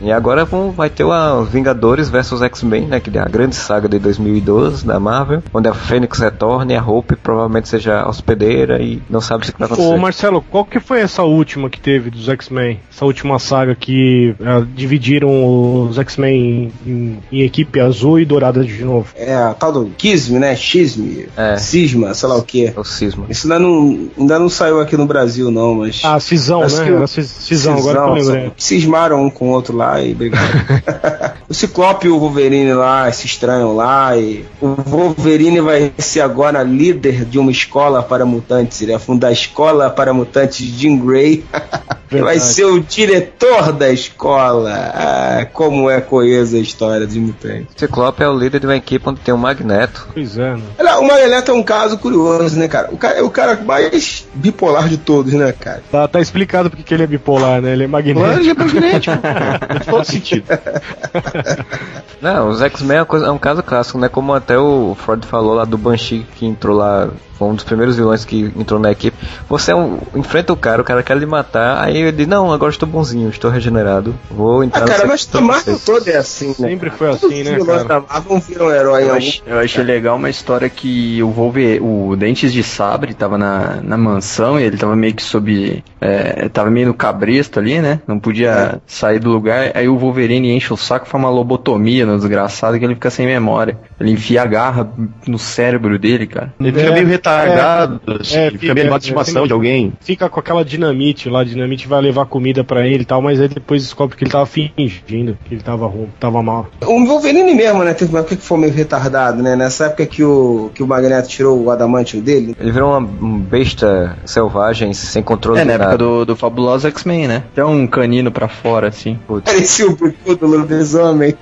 E agora vão, vai ter o Vingadores vs X-Men, né? Que é a grande saga de 2012 da Marvel, onde a Fênix retorna e a Hope provavelmente seja hospedeira e não sabe o que vai acontecer. Ô Marcelo, qual que foi essa última que teve dos X-Men? Essa última saga que ah, dividiram os X-Men em, em- equipe azul e dourada de novo. É a tal do Kisme, né? Xisme, É. Cisma, sei lá o que. É o cisma. Isso ainda não, ainda não saiu aqui no Brasil, não, mas. Ah, Cisão, Acho né? que Era cis- Cisão, agora que eu lembrei. Cismaram um com o outro lá e brigaram. o Ciclope e o Wolverine lá se estranham lá e o Wolverine vai ser agora líder de uma escola para mutantes. Ele vai fundar a escola para mutantes Jean Grey. me. Ele vai ser o diretor da escola. Ah, como é coesa a história dos mutantes. Ciclope é o líder de uma equipe onde tem um Magneto. Pois é, né? Olha, O Magneto é um caso curioso, né, cara? O cara é o cara mais bipolar de todos, né, cara? Tá, tá explicado porque que ele é bipolar, né? Ele é magnético. Claro, é magnético. Faz todo sentido. Não, os X-Men é, é um caso clássico, né? Como até o Ford falou lá do Banshee que entrou lá, foi um dos primeiros vilões que entrou na equipe. Você é um- enfrenta o cara, o cara quer lhe matar, aí ele não, agora estou bonzinho, estou regenerado, vou entrar Ah, cara, mas a Marvel toda é assim, né? Sempre foi Todos assim, né, cara? da Marvel viram um herói Eu, algum ach- eu achei legal uma história que o Wolver, o Dentes de Sabre tava na, na mansão e ele tava meio que sob. É, tava meio no cabresto ali, né? Não podia sair do lugar. Aí o Wolverine enche o saco, faz uma lobotomia no desgraçado que ele fica sem memória. Ele enfia a garra no cérebro dele, cara. Ele fica É, meio retardado, assim, é, fica fica- meio é, de estimação é, de alguém. Fica com aquela dinamite lá, dinamite vai levar comida pra ele e tal, mas aí depois descobre que ele tava fingindo, que ele tava ruim, tava mal. O Wolverine mesmo, né? Teve uma época que foi meio retardado, né? Nessa época que o, que o Magneto tirou o adamantio dele. Ele virou uma um besta selvagem, sem controle É, na época do, do Fabuloso X-Men, né? Até um canino pra fora, assim. Parecia o bico do lobisomem.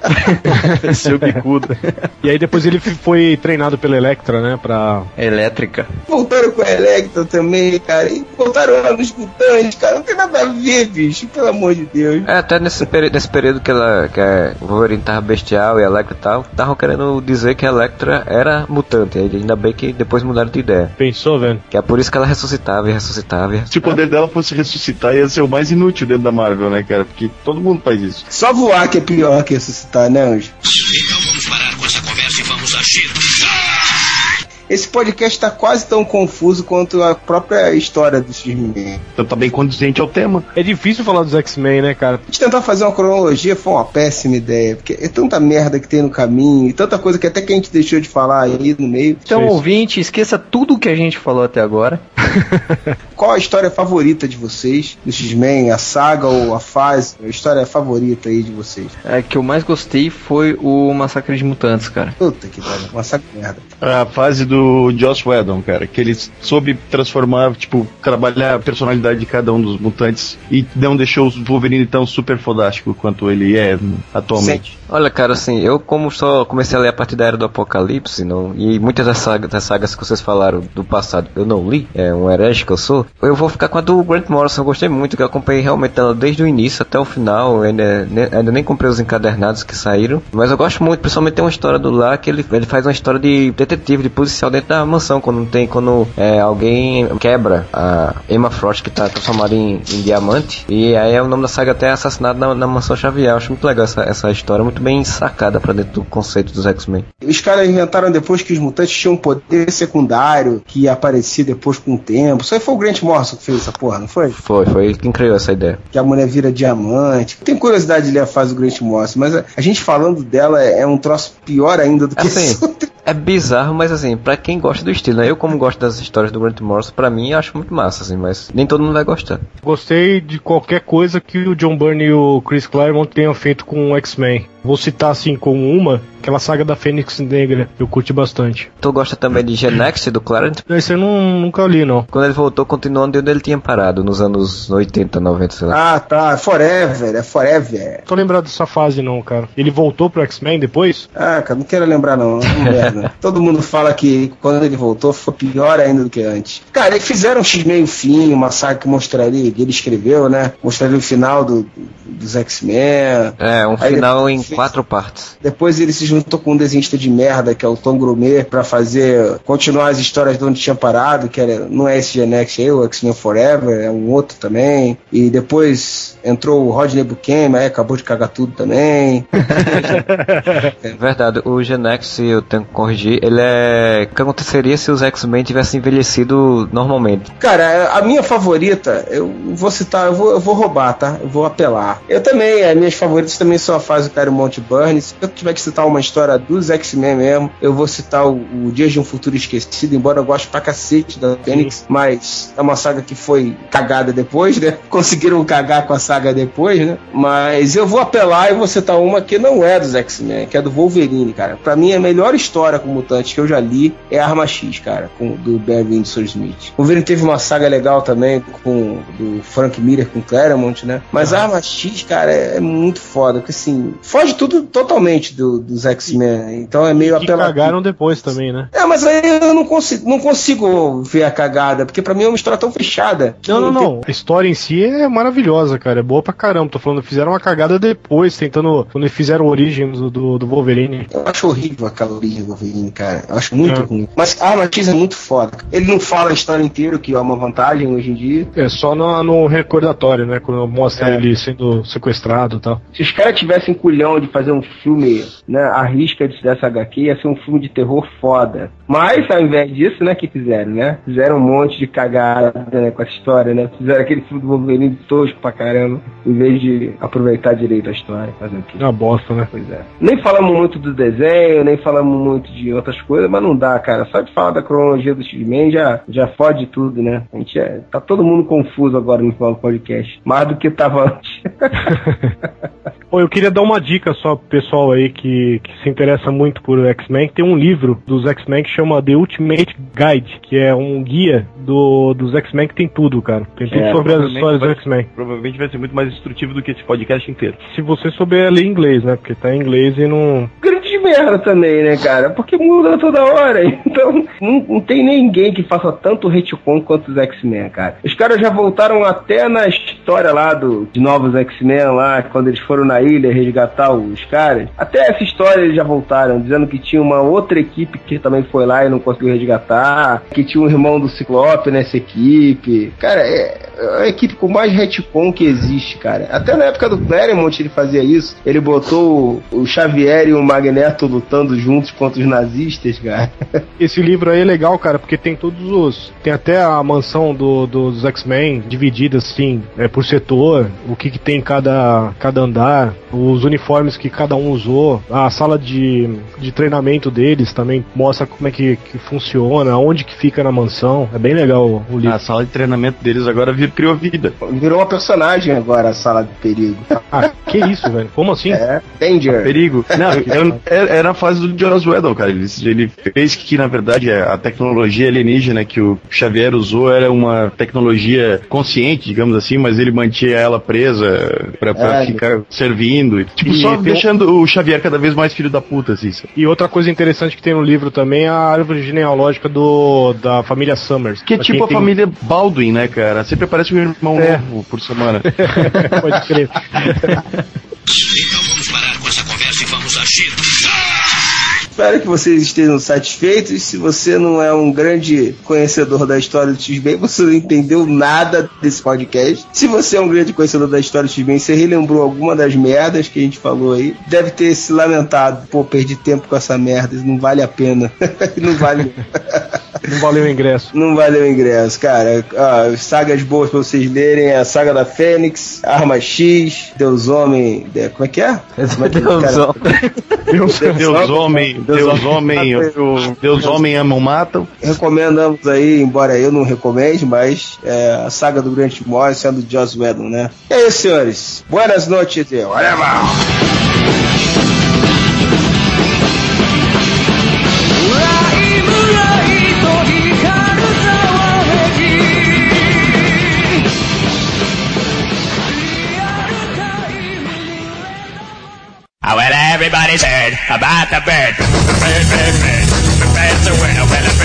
Seu bicudo. E aí depois ele foi treinado pela Electra, né, pra... Elétrica. Voltaram com a Electra também, cara. E voltaram lá nos mutantes, cara. Não tem nada a ver, bicho. Pelo amor de Deus. É, até nesse, peri- nesse período que, ela, que a Wolverine tava bestial e a Electra e tal, estavam querendo dizer que a Electra era mutante. Ainda bem que depois mudaram de ideia. Pensou, velho? Que é por isso que ela ressuscitava e ressuscitava. E Se o poder dela fosse ressuscitar, ia ser o mais inútil dentro da Marvel, né, cara? Porque todo mundo faz isso. Só voar que é pior que ressuscitar, né, Anjo? Então vamos parar com essa conversa e vamos agir. Esse podcast tá quase tão confuso quanto a própria história do X-Men. Então tá bem condizente ao tema. É difícil falar dos X-Men, né, cara? A gente tentar fazer uma cronologia foi uma péssima ideia, porque é tanta merda que tem no caminho, e tanta coisa que até que a gente deixou de falar aí no meio. Então, Sim. ouvinte, esqueça tudo que a gente falou até agora. Qual a história favorita de vocês do X-Men? A saga ou a fase? A história favorita aí de vocês? É, que eu mais gostei foi o Massacre de Mutantes, cara. Puta que pariu, de merda. A fase do do Joss Whedon, cara, que ele soube transformar, tipo, trabalhar a personalidade de cada um dos mutantes e não deixou o Wolverine tão super fodástico quanto ele é atualmente. Olha, cara, assim, eu como só comecei a ler a partir da Era do Apocalipse, não, e muitas das sagas, das sagas que vocês falaram do passado eu não li, é um herege que eu sou, eu vou ficar com a do Grant Morrison, eu gostei muito, que eu acompanhei realmente ela desde o início até o final, ainda, ne- ainda nem comprei os encadernados que saíram, mas eu gosto muito, principalmente tem uma história do lá que ele, ele faz uma história de detetive, de policial dentro da mansão, quando tem, quando é, alguém quebra a Emma Frost que tá transformada em, em diamante, e aí é o nome da saga até assassinado na, na mansão Xavier, eu acho muito legal essa, essa história, muito bem sacada pra dentro do conceito dos X-Men. Os caras inventaram depois que os mutantes tinham um poder secundário que ia aparecer depois com o tempo. Aí foi o Grant Morrison que fez essa porra, não foi? Foi, foi ele quem criou essa ideia. Que a mulher vira diamante. Tem curiosidade de ler a fase do Grant Morrison, mas a, a gente falando dela é, é um troço pior ainda do que Assim, isso. É bizarro, mas assim, pra quem gosta do estilo, né? Eu como gosto das histórias do Grant Morrison, pra mim, acho muito massa, assim, mas nem todo mundo vai gostar. Gostei de qualquer coisa que o John Byrne e o Chris Claremont tenham feito com o X-Men. Vou citar assim como uma, aquela saga da Fênix Negra, eu curti bastante. Tu gosta também de Genex do Clarent? Esse eu não, nunca li, não. Quando ele voltou, continuando onde ele tinha parado, nos anos 80, 90, sei lá. Ah, tá. Forever, é Forever. Tô lembrado dessa fase, não, cara. Ele voltou pro X-Men depois? Ah, cara, não quero lembrar não. não merda. Todo mundo fala que quando ele voltou foi pior ainda do que antes. Cara, eles fizeram um X-Men fim, uma saga que mostraria, que ele escreveu, né? Mostraria o final do, dos X-Men. É, um Aí final em depois- quatro partes. Depois ele se juntou com um desenhista de merda, que é o Tom Grumet, pra fazer, continuar as histórias de onde tinha parado, que era, não é esse Genex aí, o X-Men Forever, é um outro também. E depois entrou o Rodney Buchanan, aí acabou de cagar tudo também. Verdade, o Genex, se eu tenho ele é. O que aconteceria se os X-Men tivessem envelhecido normalmente? Cara, a minha favorita, eu vou citar, eu vou, eu vou roubar, tá? Eu vou apelar. Eu também, as minhas favoritas também são a fase do Claremont Burns. Se eu tiver que citar uma história dos X-Men mesmo, eu vou citar o, o Dias de um Futuro Esquecido, embora eu goste pra cacete da Fênix, mas é uma saga que foi cagada depois, né? Conseguiram cagar com a saga depois, né? Mas eu vou apelar e vou citar uma que não é dos X-Men, que é do Wolverine, cara. Pra mim, a melhor história com mutantes que eu já li é Arma X, cara, com, do Ben Windsor Smith. O Wolverine teve uma saga legal também com do Frank Miller com Claremont, né? Mas a Arma X, cara, é, é muito foda, porque assim, foge tudo totalmente do- dos X-Men. Então é meio apelativo. cagaram depois também, né? É, mas aí eu não consigo, não consigo ver a cagada, porque pra mim é uma história tão fechada. que Não, não, tem- não. A história em si é maravilhosa, cara. É boa pra caramba. Tô falando, fizeram uma cagada depois, tentando. Quando fizeram a origem do, do, do Wolverine. Eu acho horrível aquela origem do Wolverine, cara. Eu acho muito É. ruim. Mas a Arma X é muito foda. Ele não fala a história inteira, que é uma vantagem hoje em dia. É só no, no recordatório, né? Quando mostra É. ele sendo sequestrado e tal. Se os caras tivessem culhão de fazer um filme, né, a risca de- dessa HQ, ia ser um filme de terror foda. Mas, ao invés disso, né, que fizeram, né? Fizeram um monte de cagada, né, com essa história, né? Fizeram aquele filme do Wolverine tosco pra caramba, em vez de aproveitar direito a história, fazer o quê? É uma bosta, né? Pois é. Nem falamos muito do desenho, nem falamos muito de outras coisas, mas não dá, cara. Só de falar da cronologia do X-Men já, já fode tudo, né? A gente é, tá todo mundo confuso agora no final do podcast. Mais do que tava antes. Pô, eu queria dar uma dica só pro pessoal aí que, que se interessa muito por X-Men. Tem um livro dos X-Men que chama The Ultimate Guide, que é um guia do, dos X-Men que tem tudo, cara. Tem tudo É, sobre as histórias do vai- X-Men. Provavelmente vai ser muito mais instrutivo do que esse podcast inteiro. Se você souber ler inglês, né? Porque tá em inglês e não. grande merda também, né, cara? Porque muda toda hora. Então, não, não tem ninguém que faça tanto retcon quanto os X-Men, cara. Os caras já voltaram até na história lá do, de novos X-Men lá, quando eles foram na ilha resgatar os caras. Até essa história eles já voltaram, dizendo que tinha uma outra equipe que também foi lá e não conseguiu resgatar, que tinha um irmão do Ciclope nessa equipe. Cara, é, é a equipe com mais retcon que existe, cara. Até na época do Claremont ele fazia isso. Ele botou o, o Xavier e o Magneto lutando juntos contra os nazistas, cara. Esse livro aí é legal, cara, porque tem todos os. Tem até a mansão do- dos X-Men dividida assim, é, por setor, o que, que tem em cada, cada andar, os uniformes que cada um usou, a sala de, de treinamento deles também mostra como é que, que funciona, onde que fica na mansão. É bem legal o, livro. A sala de treinamento deles agora vir- criou vida. Virou uma personagem agora a sala de perigo. Ah, que isso, velho? Como assim? É, Danger. Perigo. Não, era, era a fase do Jonas Weddle, cara. Ele, ele fez que, na verdade, a tecnologia alienígena que o Xavier usou era uma tecnologia consciente, digamos assim, mas ele mantinha ela presa pra, pra É. ficar servindo. Tipo, E só tem deixando o Xavier cada vez mais filho da puta, assim. E outra coisa interessante que tem no livro também é a árvore genealógica do, da família Summers. Que é tipo a tem- família Baldwin, né, cara? Sempre aparece um irmão É. novo por semana. Pode crer. Então vamos parar com essa conversa e vamos agir. Espero que vocês estejam satisfeitos. Se você não é um grande conhecedor da história do X-Men, você não entendeu nada desse podcast. Se você é um grande conhecedor da história do X-Men, você relembrou alguma das merdas que a gente falou aí, deve ter se lamentado. Pô, perdi tempo com essa merda, não vale a pena. não vale. Não valeu o ingresso. Não valeu o ingresso, cara. Ó, sagas boas pra vocês lerem: é a saga da Fênix, Arma X, Deus Homem. de- Como é que é? Como é que Deus cara- Homem. Deus homem, Deus homem, Deus homem amam matam. Recomendamos aí, embora eu não recomende, mas é, a saga do Grant Morrison sendo Joss Whedon, né? E aí, senhores? Buenas noites, e whatever! Everybody's heard about the bird.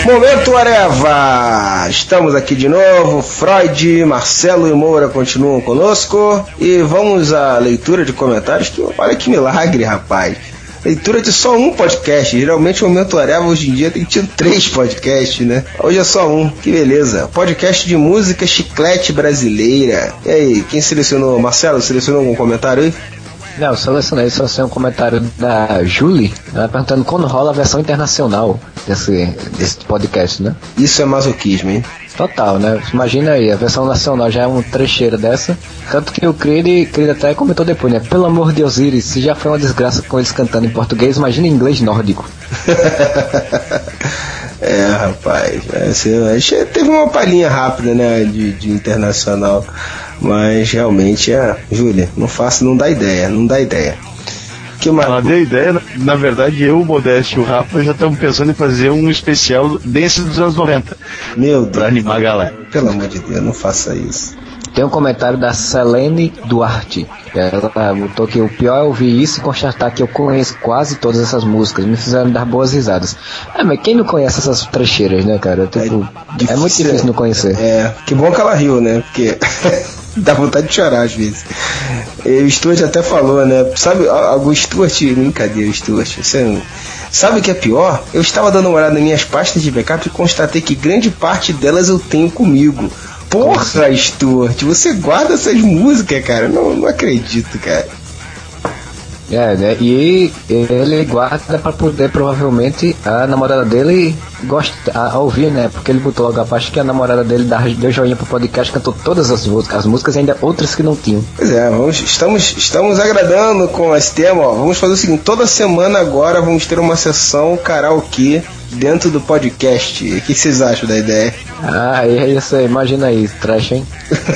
Momento Areva! Estamos aqui de novo, Freud, Marcelo e Moura continuam conosco e vamos à leitura de comentários. Que, olha que milagre, rapaz! Leitura de só um podcast. Geralmente o Momento Areva hoje em dia tem tido três podcasts, né? Hoje é só um. Que beleza. Podcast de música chiclete brasileira. E aí, quem selecionou? Marcelo, selecionou algum comentário aí? Não, eu selecionei só um comentário da Julie, ela perguntando quando rola a versão internacional desse, desse podcast, né? Isso é masoquismo, hein? Total, né? Imagina aí, a versão nacional já é um trecheiro dessa. Tanto que o Creed, Creed até comentou depois, né? Pelo amor de Osiris, se já foi uma desgraça com eles cantando em português, imagina em inglês nórdico. É, rapaz. é, teve uma palhinha rápida, né, de, de internacional. Mas realmente é. Júlia, não faça, não dá ideia, não dá ideia. Que mais? Ela deu ideia, na, na verdade, eu, o Modesto e o Rafa já estamos pensando em fazer um especial desse dos anos 90. Meu Deus. Pra animar a galera. Pelo amor de Deus, não faça isso. Tem um comentário da Selene Duarte. Ela botou que o pior é ouvir isso e constatar que eu conheço quase todas essas músicas. Me fizeram dar boas risadas. Ah, mas quem não conhece essas trecheiras, né, cara? Tipo, é, muito difícil não conhecer. É, que bom que ela riu, né? Porque dá vontade de chorar às vezes. E o Stuart até falou, né? Sabe, o Stuart, brincadeira, Stuart. Você não- Sabe o que é pior? Eu estava dando uma olhada nas minhas pastas de backup e constatei que grande parte delas eu tenho comigo. Porra, Stuart, você guarda essas músicas, cara? Não, não acredito, cara. É, né? E ele guarda pra poder, provavelmente, a namorada dele gosta, ouvir, né? Porque ele botou logo a parte que a namorada dele dá- deu joinha pro podcast, cantou todas as músicas, as músicas ainda outras que não tinham. Pois é, vamos, estamos, estamos agradando com esse tema. Ó. Vamos fazer o seguinte: toda semana agora vamos ter uma sessão karaokê dentro do podcast. O que vocês acham da ideia? Ah, é isso aí, imagina aí, trash, hein?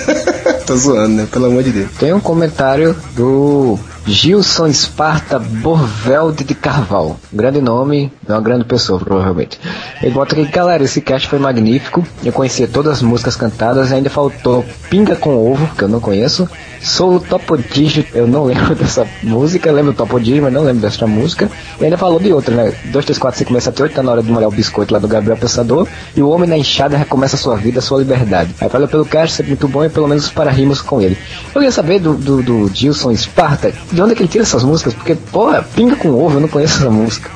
Tô zoando, né? Pelo amor de Deus. Tem um comentário do Gilson Esparta Borvelde de Carvalho. Grande nome, é uma grande pessoa, provavelmente. Ele bota aqui, galera, esse cast foi magnífico. Eu conhecia todas as músicas cantadas, ainda faltou Pinga com Ovo, que eu não conheço. Sou o Topodígio, eu não lembro dessa música, lembro do Topodígio, mas não lembro dessa música. E ainda falou de outra, né? 2, 3, 4, 5, 7, 8, tá na hora de molhar o biscoito lá do Gabriel Pensador. E o Homem na Enxada recomeça a sua vida, sua liberdade. Aí valeu pelo cast, sempre muito bom e pelo menos para rimos com ele. Eu queria saber do, do, do Gilson Esparta, de onde é que ele tira essas músicas? Porque, porra, Pinga com Ovo, eu não conheço essa música.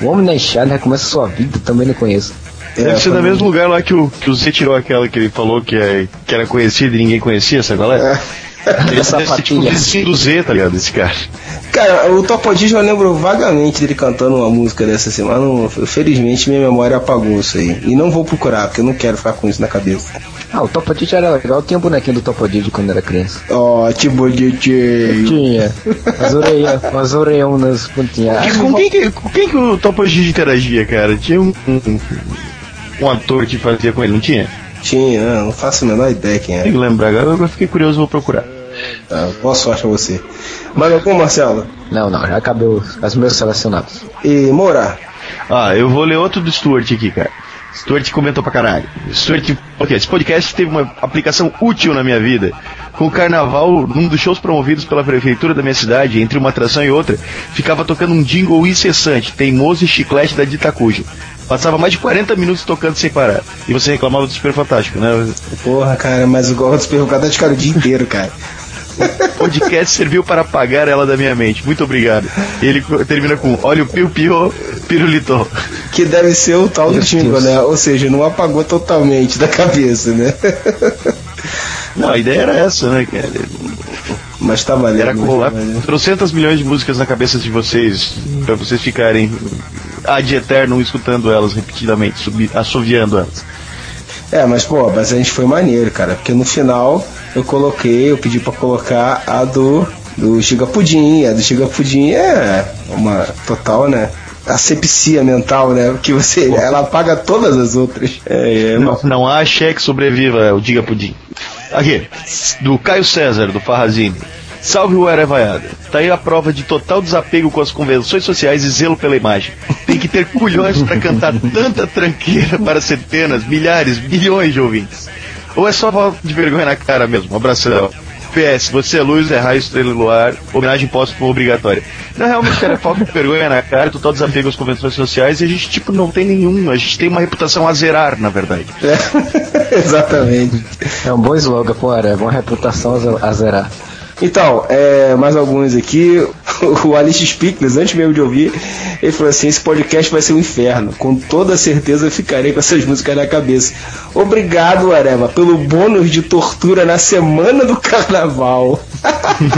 O Homem na Enxada recomeça a sua vida, também não conheço. Deve ser do mesmo lugar lá que o, que o Z tirou aquela que ele falou que, é, que era conhecida e ninguém conhecia, essa galera. Ele Essa deve ser tipo do Z, tá ligado? Esse cara. Cara, o Topodígio eu lembro vagamente dele cantando uma música dessa semana. Não- Felizmente minha memória apagou isso aí. E não vou procurar, porque eu não quero ficar com isso na cabeça. Ah, o Topodígio era legal, eu tinha um bonequinho do Topodígio quando era criança. Ó, tipo de. Tinha. As orelhas, as orelhas nas pontinhas. E com quem que, com quem que o Topo Gigi interagia, cara? Tinha um, um, um ator que fazia com ele, não tinha? Tinha, não faço a menor ideia quem Tem é. que lembrar agora, eu fiquei curioso, vou procurar. Tá, boa sorte pra você. Mais algum, Marcelo? Não, não, já acabou os meus selecionados. E Moura? Ah, eu vou ler outro do Stuart aqui, cara. Stuart comentou pra caralho. Stuart, ok, esse podcast teve uma aplicação útil na minha vida. Com o carnaval, num dos shows promovidos pela prefeitura da minha cidade, entre uma atração e outra, ficava tocando um jingle incessante, teimoso e chiclete da Ditacujo. Passava mais de 40 minutos tocando sem parar. E você reclamava do Super Fantástico, né? Porra, cara, mas o Gordo Super Fantástico cara o dia inteiro, cara. O podcast serviu para apagar ela da minha mente. Muito obrigado. E ele termina com: Olha o piu piu pirulito. Que deve ser o tal do jingle, né? Ou seja, não apagou totalmente da cabeça, né? Não, a ideia era essa, né, cara? Mas tá valendo. Era colar trocentas milhões de músicas na cabeça de vocês, para vocês ficarem ad eterno escutando elas repetidamente, subi, assoviando elas. É, mas pô, mas a gente foi maneiro, cara, porque no final eu coloquei, eu pedi para colocar a do do Giga Pudim, a do Giga Pudim é uma total, né? Asepsia mental, né? Que você, ela apaga todas as outras. É, é, não, não há cheque sobreviva, o Diga Pudim. Aqui, do Caio César, do Farrazine. Salve o Arevaiada. Tá aí a prova de total desapego com as convenções sociais e zelo pela imagem. Tem que ter culhões para cantar tanta tranqueira para centenas, milhares, bilhões de ouvintes. Ou é só falta de vergonha na cara mesmo? Um abração. PS, você é luz, é raio, estrela e luar, homenagem póstuma obrigatória. Não, realmente, cara, é falta de vergonha na cara, total desapego às convenções sociais e a gente, tipo, não tem nenhum. A gente tem uma reputação a zerar, na verdade. É, exatamente. É um bom slogan, pô, é uma reputação a zerar. Então, é, mais alguns aqui. O Alice Spickles, antes mesmo de ouvir, ele falou assim: esse podcast vai ser um inferno. Com toda certeza eu ficarei com essas músicas na cabeça. Obrigado, Areva, pelo bônus de tortura na semana do carnaval.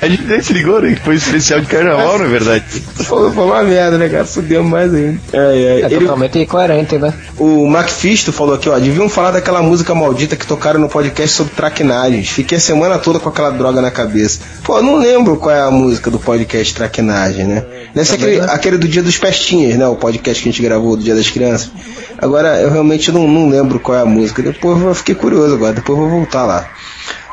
A gente nem se ligou, né? Que foi especial de carnaval, na verdade. Foi, foi uma merda, né, cara? Fudeu mais ainda. É, é. É Ele- totalmente incoerente, né? O Macfisto falou aqui, ó, deviam falar daquela música maldita que tocaram no podcast sobre traquinagens. Fiquei a semana toda com aquela droga na cabeça. Pô, não lembro qual é a música do podcast Traquinagem, né? Deve ser aquele, aquele do Dia dos Pestinhas, né? O podcast que a gente gravou do Dia das Crianças. Agora, eu realmente não, não lembro qual é a música. Depois eu fiquei curioso agora, depois eu vou voltar lá.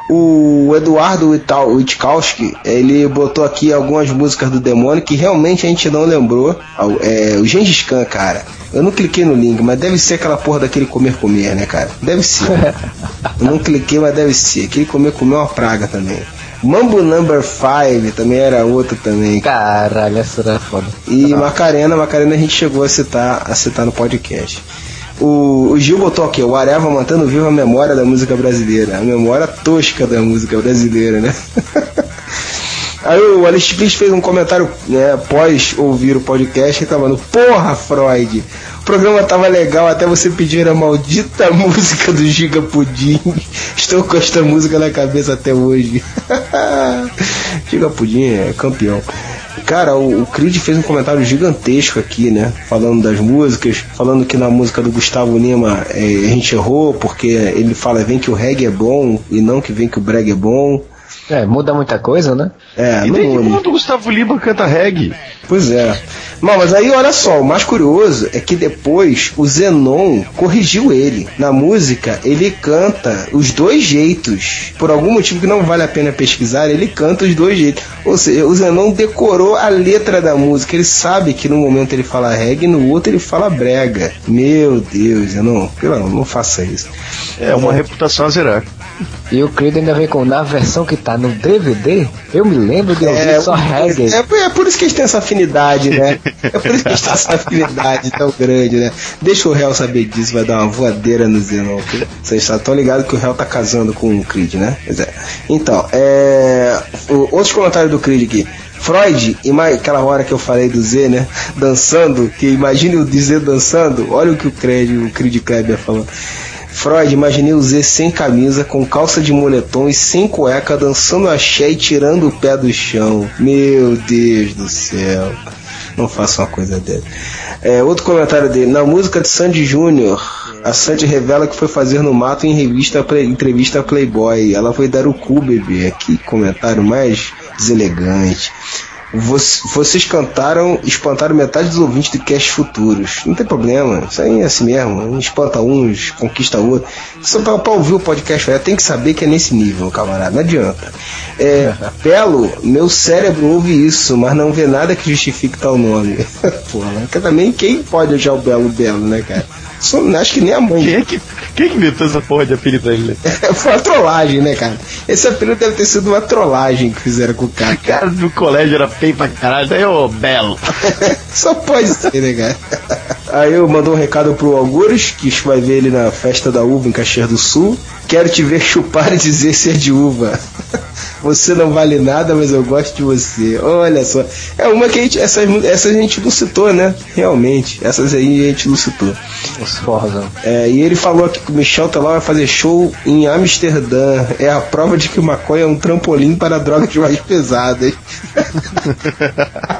O Eduardo Witkowski, ele botou aqui algumas músicas do demônio que realmente a gente não lembrou. É, o Gengis Khan, cara. Eu não cliquei no link, mas deve ser aquela porra daquele comer comer, né, cara? Deve ser. Eu não cliquei, mas deve ser. Aquele comer comer é uma praga também. Mambo Number 5 também era outro também. Caralho, essa era foda. E Macarena, Macarena a gente chegou a citar, a citar no podcast. O, o Gil botou aqui, o Areva mantendo viva a memória da música brasileira, a memória tosca da música brasileira, né? Aí o Alex Spitz fez um comentário né, após ouvir o podcast e tava no Porra, Freud! O programa tava legal até você pedir a maldita música do Giga Pudim. Estou com esta música na cabeça até hoje. Giga Pudim é campeão. Cara, o, o Creed fez um comentário gigantesco aqui, né? Falando das músicas, falando que na música do Gustavo Lima é, a gente errou, porque ele fala vem que o reggae é bom e não que vem que o brega é bom. É, muda muita coisa, né? É, E não muda. quando o Gustavo Lima canta reggae? Pois é. Não, mas aí olha só, o mais curioso é que depois o Zenon corrigiu ele. Na música, ele canta os dois jeitos. Por algum motivo que não vale a pena pesquisar, ele canta os dois jeitos. Ou seja, o Zenon decorou a letra da música. Ele sabe que no momento ele fala reggae, no outro ele fala brega. Meu Deus, Zenon, pelo amor, não faça isso. É uma reputação a zerar. E o Creed ainda vem com na versão que tá no DVD, eu me lembro de ouvir só reggae. É, é por isso que eles têm essa afinidade, né? É por isso que eles têm essa afinidade tão grande, né? Deixa o réu saber disso, vai dar uma voadeira no Zenon. ok? Vocês estão ligados que o réu tá casando com o Creed, né? Pois é. Então, é. o- Outros comentários do Creed aqui. Freud, aquela hora que eu falei do Z, né? Dançando, que imagine o Z dançando, olha o que o Creed, o Creed Kleber falou. Freud, imaginei o Z sem camisa, com calça de moletom e sem cueca, dançando axé e tirando o pé do chão. Meu Deus do céu. Não faça uma coisa dessa. É, outro comentário dele. Na música de Sandy Júnior, a Sandy revela que foi fazer no mato em revista Play- entrevista Playboy. Ela foi dar o cu, bebê. Que comentário mais deselegante. Voc- Vocês cantaram, espantaram metade dos ouvintes de cast futuros. Não tem problema, isso aí é assim mesmo. Espanta uns, conquista outro. Só pra, pra ouvir o podcast, é, tem que saber que é nesse nível, camarada. Não adianta. É, Belo, meu cérebro ouve isso, mas não vê nada que justifique tal nome. Porra, que também quem pode achar o Belo Belo, né, cara? Só- acho que nem a mãe. Quem é que, quem é que inventou essa porra de apelido pra ele? Foi uma trollagem, né, cara? Esse apelido deve ter sido uma trollagem que fizeram com o cara. cara do colégio era feio pra caralho, daí ô belo. Só pode ser, né, cara? Aí eu mandou um recado pro Algures, que vai ver ele na festa da uva em Caxias do Sul. Quero te ver chupar e dizer ser de uva. Você não vale nada, mas eu gosto de você. Olha só. É uma que a gente, essas, essas a gente não citou, né? Realmente. Essas aí a gente não citou. Os Forza. É, e ele falou aqui que o Michel Teló vai fazer show em Amsterdã. É a prova de que o maconha é um trampolim para drogas mais pesadas.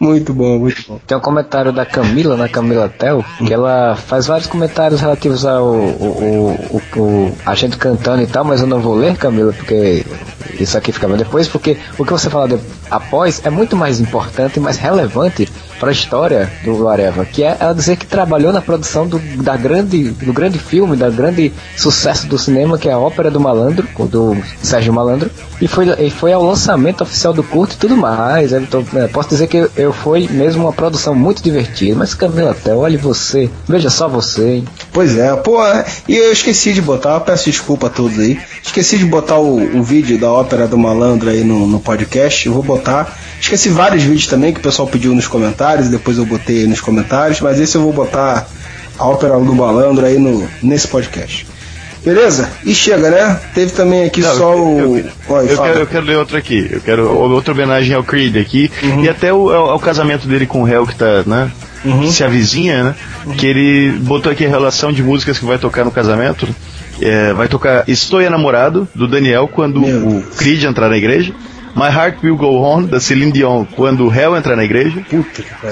muito bom, muito bom. Tem um comentário da Camila, na Camila Tel, que ela faz vários comentários relativos ao o, o, o, a gente cantando e tal, mas eu não vou ler, Camila, porque isso aqui fica bem depois, porque o que você fala de- após é muito mais importante e mais relevante para a história do Areva, que é ela dizer que trabalhou na produção do, da grande, do grande filme, da grande sucesso do cinema, que é a Ópera do Malandro, do Sérgio Malandro, e foi, e foi ao lançamento oficial do curto e tudo mais. Eu tô- é, posso dizer que eu, eu foi mesmo uma produção muito divertida, mas Camila até, olhe você, veja só você, hein? Pois é, pô, e eu esqueci de botar, peço desculpa a todos aí. Esqueci de botar o, o vídeo da ópera do malandro aí no, no podcast, eu vou botar. Esqueci vários vídeos também que o pessoal pediu nos comentários, depois eu botei aí nos comentários, mas esse eu vou botar a ópera do malandro aí no, nesse podcast. Beleza? E chega, né? Teve também aqui Não, só eu- o. Oi, Eu quero, eu quero ler outro aqui. Eu quero outra homenagem ao Creed aqui. E até o, ao, ao casamento dele com o Hell que tá, né? Se avizinha, né? Que ele botou aqui a relação de músicas que vai tocar no casamento. É, vai tocar Estou Enamorado, do Daniel, quando o Creed entrar na igreja. My Heart Will Go On, da Celine Dion, quando o Hell entrar na igreja.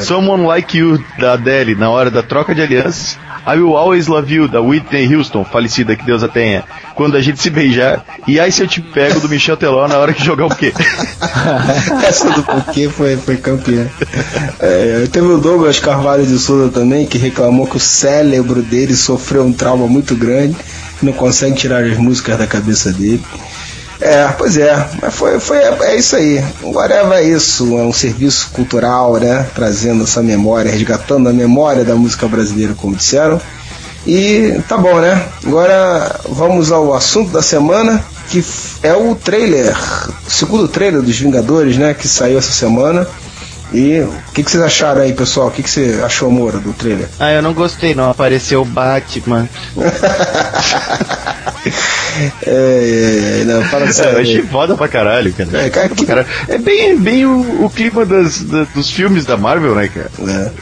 Someone Like You, da Adele, na hora da troca de alianças. I Will Always Love You, da Whitney Houston, falecida, que Deus a tenha, quando a gente se beijar. E Ai Se Eu Te Pego, do Michel Teló, na hora que jogar o quê? Essa do porquê foi, foi campeã. É, teve o Douglas Carvalho de Souza também, que reclamou que o cérebro dele sofreu um trauma muito grande, não consegue tirar as músicas da cabeça dele. É, pois é, mas foi, foi é isso aí. O Areva é isso, é um serviço cultural, né? Trazendo essa memória, resgatando a memória da música brasileira, como disseram. E tá bom, né? Agora vamos ao assunto da semana, que é o trailer, o segundo trailer dos Vingadores, né? Que saiu essa semana. E o que, que vocês acharam aí, pessoal? O que, que você achou, Moura, do trailer? Ah, eu não gostei, não. Apareceu o Batman. É, é, não, fala É, sério. eu achei foda pra caralho, cara. É, cara, Foda pra caralho. É bem, bem o, o clima das, da- dos filmes da Marvel, né, cara?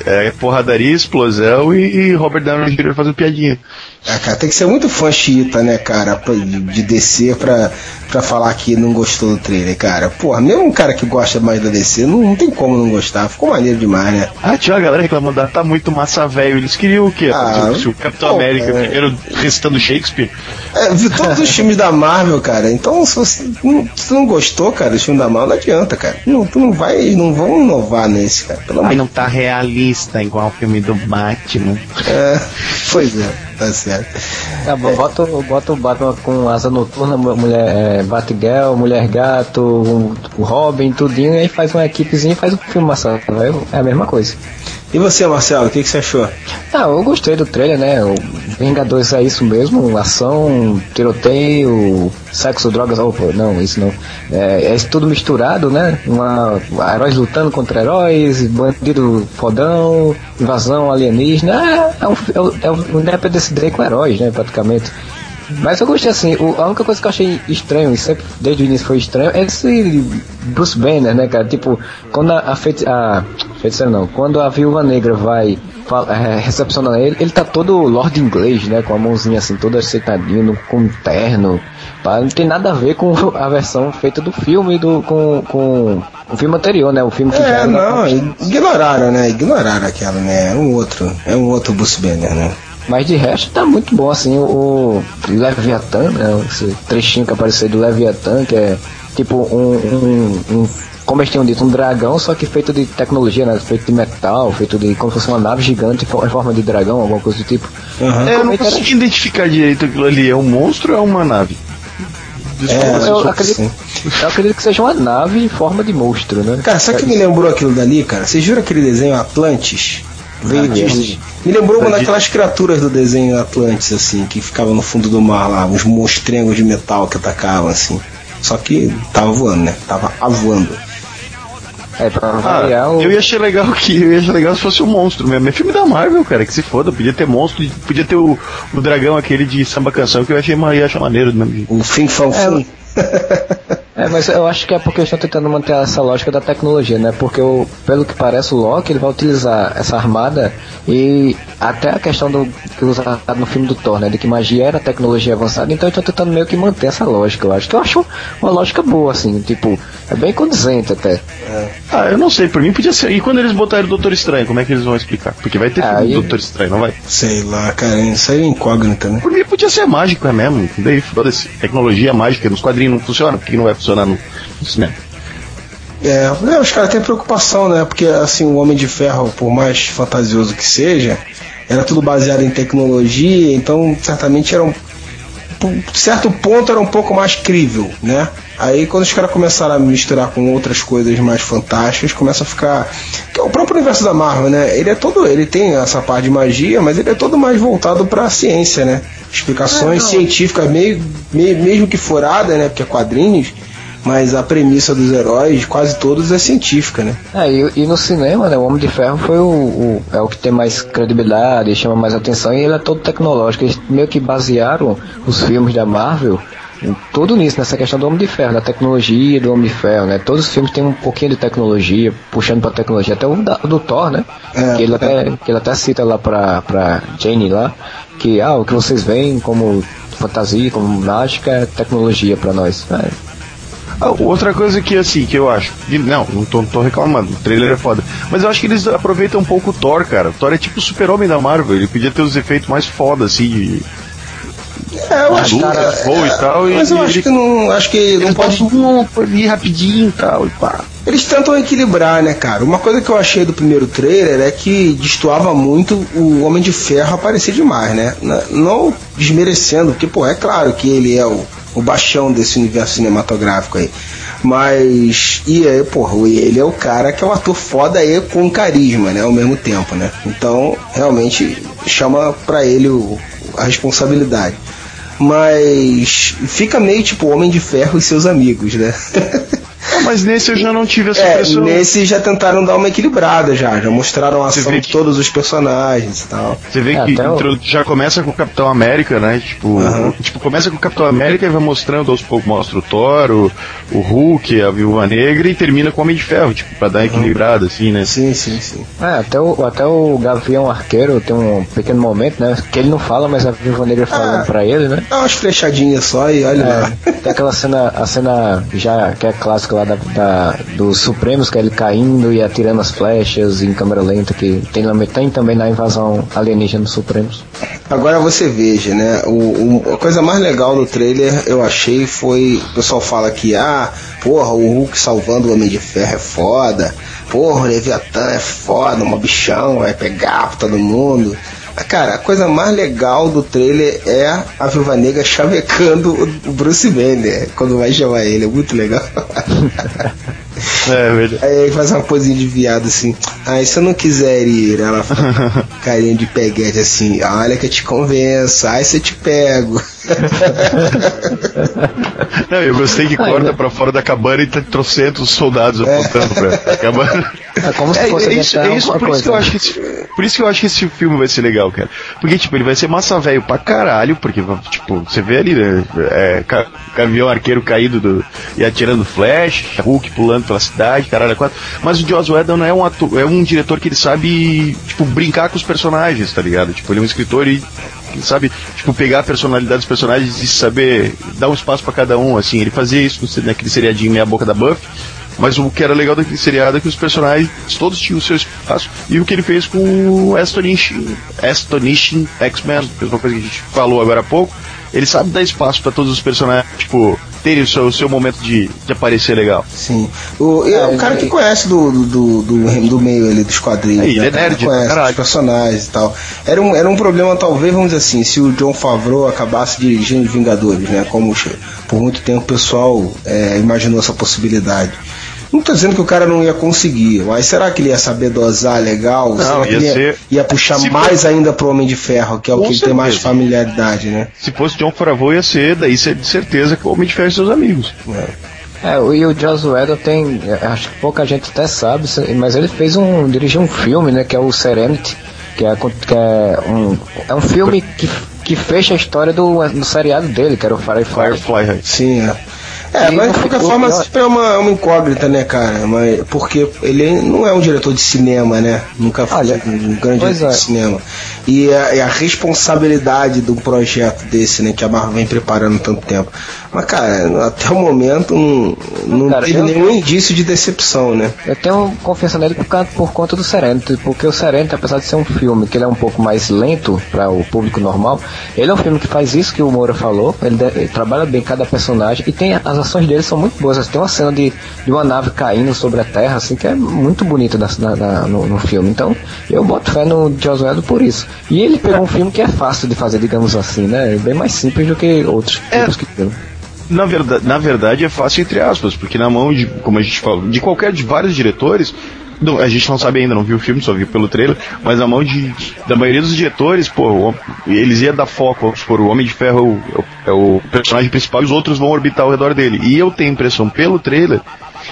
É, porradaria, explosão e, e Robert Downey Jr. fazendo piadinha. Ah, cara, tem que ser muito fã xiita, né, cara, pra- de, de DC pra, pra falar que não gostou do trailer, cara. Porra, mesmo um cara que gosta mais da DC, não, não tem como não gostar. Ficou maneiro demais, né? Ah, tinha uma galera reclamando, ah, tá muito massa velho. Eles queriam o quê? Ah, Se o Capitão pô, América é. primeiro recitando Shakespeare? É, vi todos os filmes da Marvel, cara. Então, se você não, se não gostou, cara, dos filmes da Marvel, não adianta, cara. Não, tu não vai, não vão inovar nesse, cara. Pelo Ai, não tá realista igual o filme do Batman. É, pois é, tá certo. Tá bom, bota, bota o Batman com asa noturna, mu- mulher, é, Batgirl, Mulher Gato, o Robin, tudinho, e aí faz uma equipezinha e faz um filme massa, é a mesma coisa. E você, Marcelo, o que, que você achou? Ah, eu gostei do trailer, né? O Vingadores é isso mesmo, ação, tiroteio, sexo, drogas, opa, não, isso não. É, é tudo misturado, né? Uma, heróis lutando contra heróis, bandido fodão, invasão alienígena. É, é, um, é, o- é o Independence Day com heróis, né? Praticamente. Mas eu gostei assim, o- a única coisa que eu achei estranho, e sempre desde o início foi estranho, é esse Bruce Banner, né, cara? Tipo, quando a, a, feiti a feiticeira não, quando a viúva negra vai fala, é, recepcionar ele, ele tá todo Lord inglês, né? Com a mãozinha assim, todo aceitadinho, com um terno. pá, não tem nada a ver com a versão feita do filme do, com, com o filme anterior, né? O filme que já É, não, ignoraram, né? Ignoraram aquela, né? É um outro, é um outro Bruce Banner, né? Mas de resto tá muito bom, assim, o, Leviathan, né? Esse trechinho que apareceu do Leviathan, que é tipo um, um, um como eles tinham dito, um dragão, só que feito de tecnologia, né? Feito de metal, feito de como se fosse uma nave gigante em forma de dragão, alguma coisa do tipo. Uhum. É, eu não consigo identificar direito aquilo ali. É um monstro ou é uma nave? Desculpa, é, eu, acredito, eu acredito que seja uma nave em forma de monstro, né? Cara, sabe o que me lembrou aquilo dali, cara? Vocês viram aquele desenho Atlantis? Veio Disney. Me lembrou uma daquelas criaturas do desenho Atlantis, assim, que ficavam no fundo do mar lá, uns monstrengos de metal que atacavam, assim. Só que tava voando, né? Tava avoando. É, pra variar ah, o... Eu ia achar legal que eu ia achar legal se fosse um monstro mesmo. É filme da Marvel, cara, que se foda. Podia ter monstro, podia ter o, o dragão aquele de samba canção que eu achei, ia achar maneiro do mesmo jeito. O fim, fão. É, É, mas eu acho que é porque eles estão tentando manter essa lógica da tecnologia, né? Porque, o, pelo que parece, o Loki ele vai utilizar essa armada e até a questão do que usa no filme do Thor, né? De que magia era tecnologia avançada, então eles estão tentando meio que manter essa lógica, eu acho. Que eu acho uma lógica boa, assim, tipo, é bem condizente até. É. Ah, eu não sei, por mim podia ser. E quando eles botarem o Doutor Estranho, como é que eles vão explicar? Porque vai ter filme do Doutor Estranho, não vai? Sei lá, cara, isso aí é incógnita, né? Por mim podia ser mágico, é mesmo. Daí, foda-se. Tecnologia mágica nos quadrinhos não funciona, porque não vai funcionar no, no cinema. É, os caras têm preocupação, né? Porque assim, o Homem de Ferro, por mais fantasioso que seja, era tudo baseado em tecnologia, então certamente era um. certo ponto era um pouco mais crível, né? Aí quando os caras começaram a misturar com outras coisas mais fantásticas, começa a ficar. Que é o próprio universo da Marvel, né? Ele é todo. Ele tem essa parte de magia, mas ele é todo mais voltado para a ciência, né? Explicações é, científicas meio, meio, mesmo que furada, né? Porque é quadrinhos mas a premissa dos heróis, quase todos, é científica, né? É, e, e no cinema, né, o Homem de Ferro foi o, o, é o que tem mais credibilidade, chama mais atenção, e ele é todo tecnológico. Eles meio que basearam os filmes da Marvel tudo nisso, nessa questão do Homem de Ferro, da tecnologia do Homem de Ferro, né? Todos os filmes têm um pouquinho de tecnologia, puxando pra tecnologia, até o da, do Thor, né? É, que, ele é. até, que ele até cita lá pra, pra Jane lá, que ah, o que vocês veem como fantasia, como mágica, é tecnologia para nós. É, outra coisa que assim, que eu acho. Não, não tô, não tô reclamando, o trailer é foda. Mas eu acho que eles aproveitam um pouco o Thor, cara. O Thor é tipo o super-homem da Marvel, ele podia ter os efeitos mais foda, assim, de. É, eu acho, cara, é, e tal, mas eu acho ele, que não, acho que não pode um ali rapidinho e tal, e pá. Eles tentam equilibrar, né, cara? Uma coisa que eu achei do primeiro trailer é que destoava muito o Homem de Ferro aparecer demais, né? Não desmerecendo, porque, pô, é claro que ele é o o baixão desse universo cinematográfico aí. Mas, e aí, porra, ele é o cara que é um ator foda e com carisma, né, ao mesmo tempo, né? Então, realmente chama pra ele o, a responsabilidade. Mas fica meio tipo Homem de Ferro e seus amigos, né? mas nesse eu já não tive essa é, impressão. Nesse já tentaram dar uma equilibrada já, já mostraram a ação de todos os personagens e tal. Você vê é, que o... já começa com o Capitão América, né? Tipo, uhum. tipo, começa com o Capitão América e vai mostrando aos poucos, mostra o Thor, o, o Hulk, a Viúva Negra e termina com o Homem de Ferro, tipo, pra dar uma equilibrada, assim, né? Sim, sim, sim. É, até o, até o Gavião Arqueiro tem um pequeno momento, né? Que ele não fala, mas a Viúva Negra falando ah, pra ele, né? Dá umas flechadinhas só e olha é, lá. Tem aquela cena, a cena já que é clássica lá da, da dos Supremos, que é ele caindo e atirando as flechas em câmera lenta, que tem, tem também na invasão alienígena dos Supremos. Agora você veja, né? O, o, a coisa mais legal do trailer eu achei foi. O pessoal fala que, ah, porra, o Hulk salvando o Homem de Ferro é foda. Porra, o Leviatã é foda, uma bichão, vai pegar pra todo mundo. Cara, a coisa mais legal do trailer é a Viúva Negra chavecando o Bruce Banner quando vai chamar ele. É muito legal. É, verdade. Aí faz uma posinha de viado assim. Ah, se eu não quiser ir, ela fala carinha de peguete assim. Olha que eu te convenço. Ai, se eu te pego. Não, eu gostei que corta pra fora da cabana e tá trocentos soldados é. apontando pra cabana. É como se é, fosse é, isso, é isso, por, isso que eu acho que esse, por isso que eu acho que esse filme vai ser legal, cara. Porque, tipo, ele vai ser massa velho pra caralho, porque, tipo, você vê ali, né? É, caminhão arqueiro caído do, e atirando flash, Hulk pulando pela cidade, caralho, quatro. Mas o Joss Whedon é um ator, é um diretor que ele sabe, tipo, brincar com os personagens, tá ligado? Tipo, ele é um escritor e sabe, tipo, pegar a personalidade dos personagens e saber dar um espaço para cada um, assim. Ele fazia isso naquele seriadinho Meia Boca da Buffy, mas o que era legal daquele seriado é que os personagens todos tinham o seu espaço. E o que ele fez com o Astonishing, Astonishing X-Men, mesma coisa que a gente falou agora há pouco, ele sabe dar espaço para todos os personagens, tipo, terem o seu, o seu momento de, de aparecer legal. Sim. O, é, o cara que conhece do, do, do, do meio ali dos quadrinhos. É, ele né? é nerd, conhece caralho. os personagens e tal. Era um, era um problema, talvez, vamos dizer assim, se o John Favreau acabasse dirigindo os Vingadores, né? Como por muito tempo o pessoal é, imaginou essa possibilidade. Não tô dizendo que o cara não ia conseguir, mas será que ele ia saber dosar legal? será que ia ele ia, ser- ia puxar Se mais for- ainda pro Homem de Ferro, que é o Com que ele tem mais certeza. familiaridade, né? Se fosse John Favreau ia ser, daí de certeza que o Homem de Ferro e seus amigos. É, o- e o Joss Whedon tem, é, acho que pouca gente até sabe, mas ele fez um, dirigiu um filme, né, que é o Serenity, que é, que é um, é um filme que, que fecha a história do, do seriado dele, que era o Firefly. Firefly. Sim, é. É, mas de qualquer forma pior. sempre é uma, uma incógnita, né, cara? Mas, porque ele não é um diretor de cinema, né? Nunca foi Olha, um grande diretor é. de cinema. E a, e a responsabilidade de um projeto desse, né, que a Marvel vem preparando tanto tempo. Mas, cara, até o momento não, não Cara, teve eu- nenhum indício de decepção, né? Eu tenho confiança nele por, por conta do Serenity, porque o Serenity, apesar de ser um filme que ele é um pouco mais lento para o público normal, ele é um filme que faz isso que o Moura falou, ele, de- ele trabalha bem cada personagem e tem as ações dele são muito boas. Tem uma cena de, de uma nave caindo sobre a Terra, assim, que é muito bonita na- na- na- no, no filme. Então, eu boto fé no Joss Whedon por isso. E ele pegou um filme que é fácil de fazer, digamos assim, né? Bem mais simples do que outros filmes que tem. Na verdade, na verdade é fácil entre aspas, porque na mão de, como a gente falou, de qualquer de vários diretores, a gente não sabe ainda, não viu o filme, só viu pelo trailer, mas na mão de, da maioria dos diretores, pô, eles iam dar foco, vamos o Homem de Ferro é o, é o personagem principal e os outros vão orbitar ao redor dele. E eu tenho a impressão pelo trailer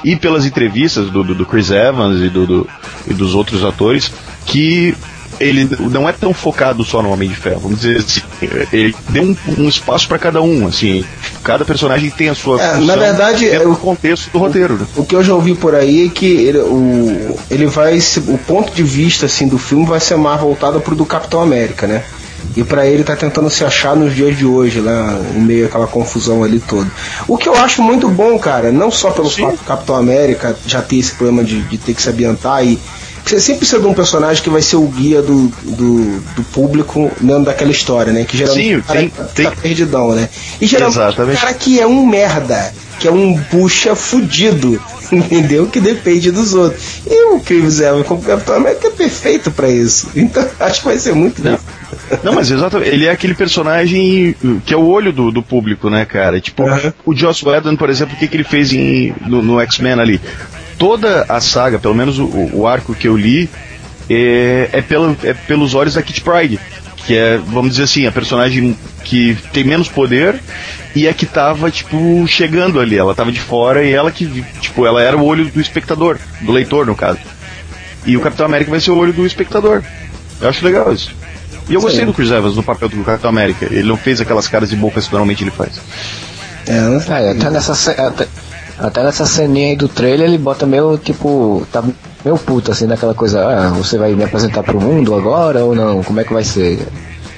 e pelas entrevistas do, do, do Chris Evans e, do, do- e dos outros atores que ele não é tão focado só no Homem de Ferro, vamos dizer assim, ele deu um, um espaço para cada um, assim, cada personagem tem a sua É, na verdade, é do contexto do roteiro. né? O que eu já ouvi por aí é que ele, o, ele vai o ponto de vista assim do filme vai ser mais voltado pro do Capitão América, né? E pra ele tá tentando se achar nos dias de hoje, lá em meio àquela confusão ali toda. O que eu acho muito bom, cara, não só pelo fato do Capitão América já ter esse problema de, de ter que se ambientar e você sempre precisa de um personagem que vai ser o guia do, do, do público dentro daquela história, né? Que geralmente Sim, o cara tem- tá tem- perdidão, né? E geralmente o Exatamente. cara que é um merda, que é um bucha fudido, entendeu? Que depende dos outros. E o Chris Evans como Capitão América é perfeito pra isso. Então acho que vai ser muito bom. Não, mas exatamente, ele é aquele personagem que é o olho do, do público, né, cara? Tipo, o Joss Whedon, por exemplo, o que, que ele fez em, no, no X-Men ali? Toda a saga, pelo menos o, o arco que eu li, é, é, pelo, é pelos olhos da Kitty Pryde, que é, vamos dizer assim, a personagem que tem menos poder e é que tava, tipo, chegando ali. Ela tava de fora e ela que, tipo, ela era o olho do espectador, do leitor, no caso. E o Capitão América vai ser o olho do espectador. Eu acho legal isso. E eu gostei Sim. do Chris Evans no papel do Capitão América. Ele não fez aquelas caras de boca que normalmente ele faz. É? É, até nessa, ce- até, nessa ceninha aí do trailer ele bota meio tipo. tá meio puto assim, naquela coisa, ah, você vai me apresentar pro mundo agora ou não? Como é que vai ser?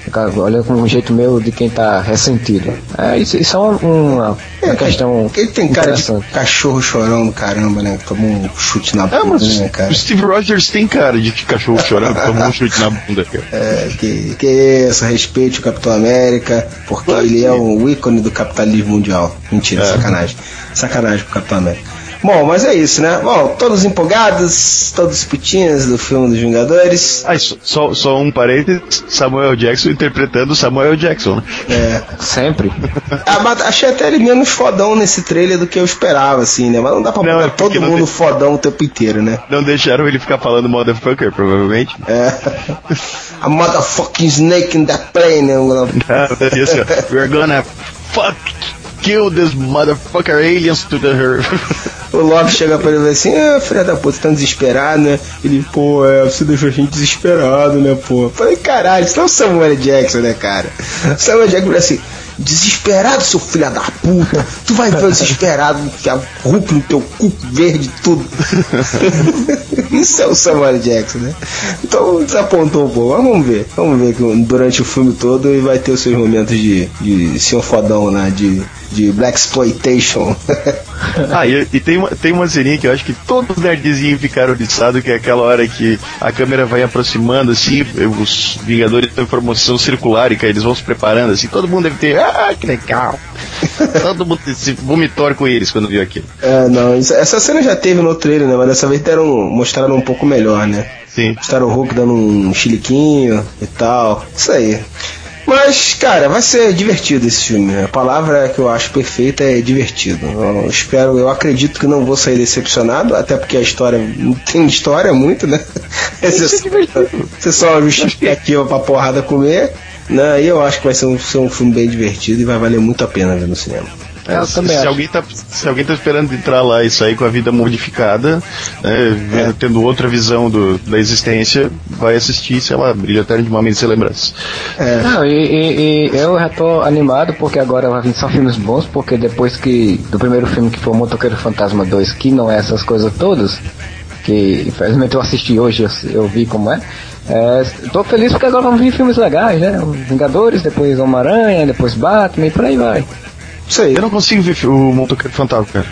Fica Olhando com um jeito meio de quem tá ressentido. É, isso, isso é uma, uma, uma questão. Ele tem cara de cachorro chorão do caramba, né? Tomou um chute na Ah, bunda, mas né, cara? o Steve Rogers tem cara de cachorro chorando, tomou um chute na bunda, cara. É, que, que isso, respeite o Capitão América, porque ele é um ícone do capitalismo mundial. Mentira, É. sacanagem. Sacanagem pro Capitão América. Bom, mas é isso, né? Bom, todos empolgados, todos putinhos do filme dos Vingadores. Ah, só- só, só um parênteses, Samuel Jackson interpretando Samuel Jackson, né? É. Sempre. Ah, mas achei até ele menos fodão nesse trailer do que eu esperava, assim, né? Mas não dá pra Não, botar é todo não mundo tem- fodão o tempo inteiro, né? Não deixaram ele ficar falando motherfucker, provavelmente. É. A motherfucking snake in that plane. Gonna- Ah, e assim, ó, We're gonna fuck kill this motherfucker aliens to the earth. O Love chega pra ele e fala assim, ah, filha da puta, tá desesperado, né? Ele, pô, é, você deixou a gente desesperado, né, pô? Eu Falei, caralho, isso não é o Samuel Jackson, né, cara? O Samuel Jackson falou assim, desesperado, seu filho da puta, tu vai ver o desesperado, enfiar Hulk no teu cu verde, tudo. isso é o Samuel Jackson, né? Então desapontou um pouco, mas vamos ver. Vamos ver que durante o filme todo ele vai ter os seus momentos de, de senhor fodão, né? De, de Black Exploitation. Ah, e, e tem, uma, tem uma ceninha que eu acho que todos os nerdzinhos ficaram oriçados, que é aquela hora que a câmera vai aproximando, assim, os Vingadores estão em formação circular e que eles vão se preparando, assim, todo mundo deve ter, ah, que legal. Todo mundo se vomitou arco-íris quando viu aquilo. É, não, isso- essa cena já teve no trailer, né? Mas dessa vez deram, mostraram um pouco melhor, né? Sim. Mostraram o Hulk dando um chiliquinho e tal. Isso aí. Mas, cara, vai ser divertido esse filme. A palavra que eu acho perfeita é divertido. Eu espero, eu acredito que não vou sair decepcionado, até porque a história não tem história muito, né? É só- Você só uma justificativa pra porrada comer. Né? E eu acho que vai ser um, ser um filme bem divertido e vai valer muito a pena ver no cinema. É, se, se alguém tá, se alguém tá esperando entrar lá e sair com a vida modificada, né, vendo- tendo outra visão do- da existência, vai assistir, sei lá, Brilho Eterno de uma Mente Sem Lembrança. Não, e, e- e eu já tô animado porque agora vai vir só filmes bons, porque depois que do primeiro filme que foi o Motoqueiro Fantasma 2, que não é essas coisas todas, que infelizmente eu assisti hoje, eu, eu vi como é. É, tô feliz porque agora vão vir filmes legais, né? Vingadores, depois Homem-Aranha, depois Batman e por aí vai. Aí. Eu não consigo ver o Motoqueiro Fantasma, cara.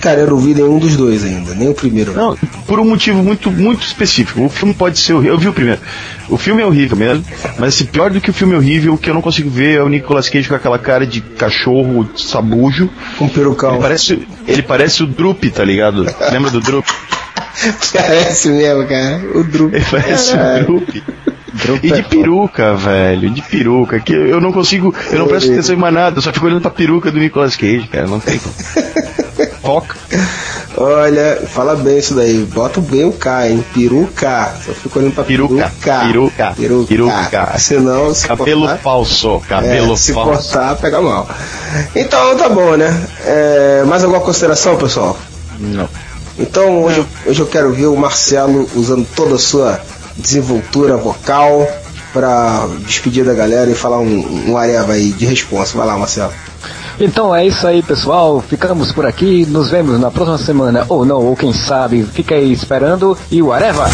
Cara, eu não vi nenhum dos dois ainda, nem o primeiro. Não, por um motivo muito, muito específico. O filme pode ser horrível. Eu vi o primeiro. O filme é horrível mesmo, mas assim, pior do que o filme horrível, o que eu não consigo ver é o Nicolas Cage com aquela cara de cachorro sabujo. Com perucão. Ele parece, ele parece o Drup, tá ligado? Lembra do Drup? Parece mesmo, cara. O Drup. Ele parece o Caralho. Drup. E de peruca, velho, de peruca, que eu não consigo, eu não presto atenção em mais nada, eu só fico olhando pra peruca do Nicolas Cage, cara, não tem como. Foca. Olha, fala bem isso daí. Bota bem o K, hein? Peruca. Só fico olhando pra Peruca, peruca. peruca, peruca. Senão, se Cabelo cortar- falso, cabelo é, se falso. cortar, pega mal. Então, tá bom, né? É, mais alguma consideração, pessoal? Não. Então, hoje, hoje eu quero ver o Marcelo usando toda a sua desenvoltura vocal pra despedir da galera e falar um, um areva aí de resposta. Vai lá, Marcelo. Então é isso aí, pessoal. Ficamos por aqui. Nos vemos na próxima semana, ou não, ou quem sabe, fica aí esperando e whatever!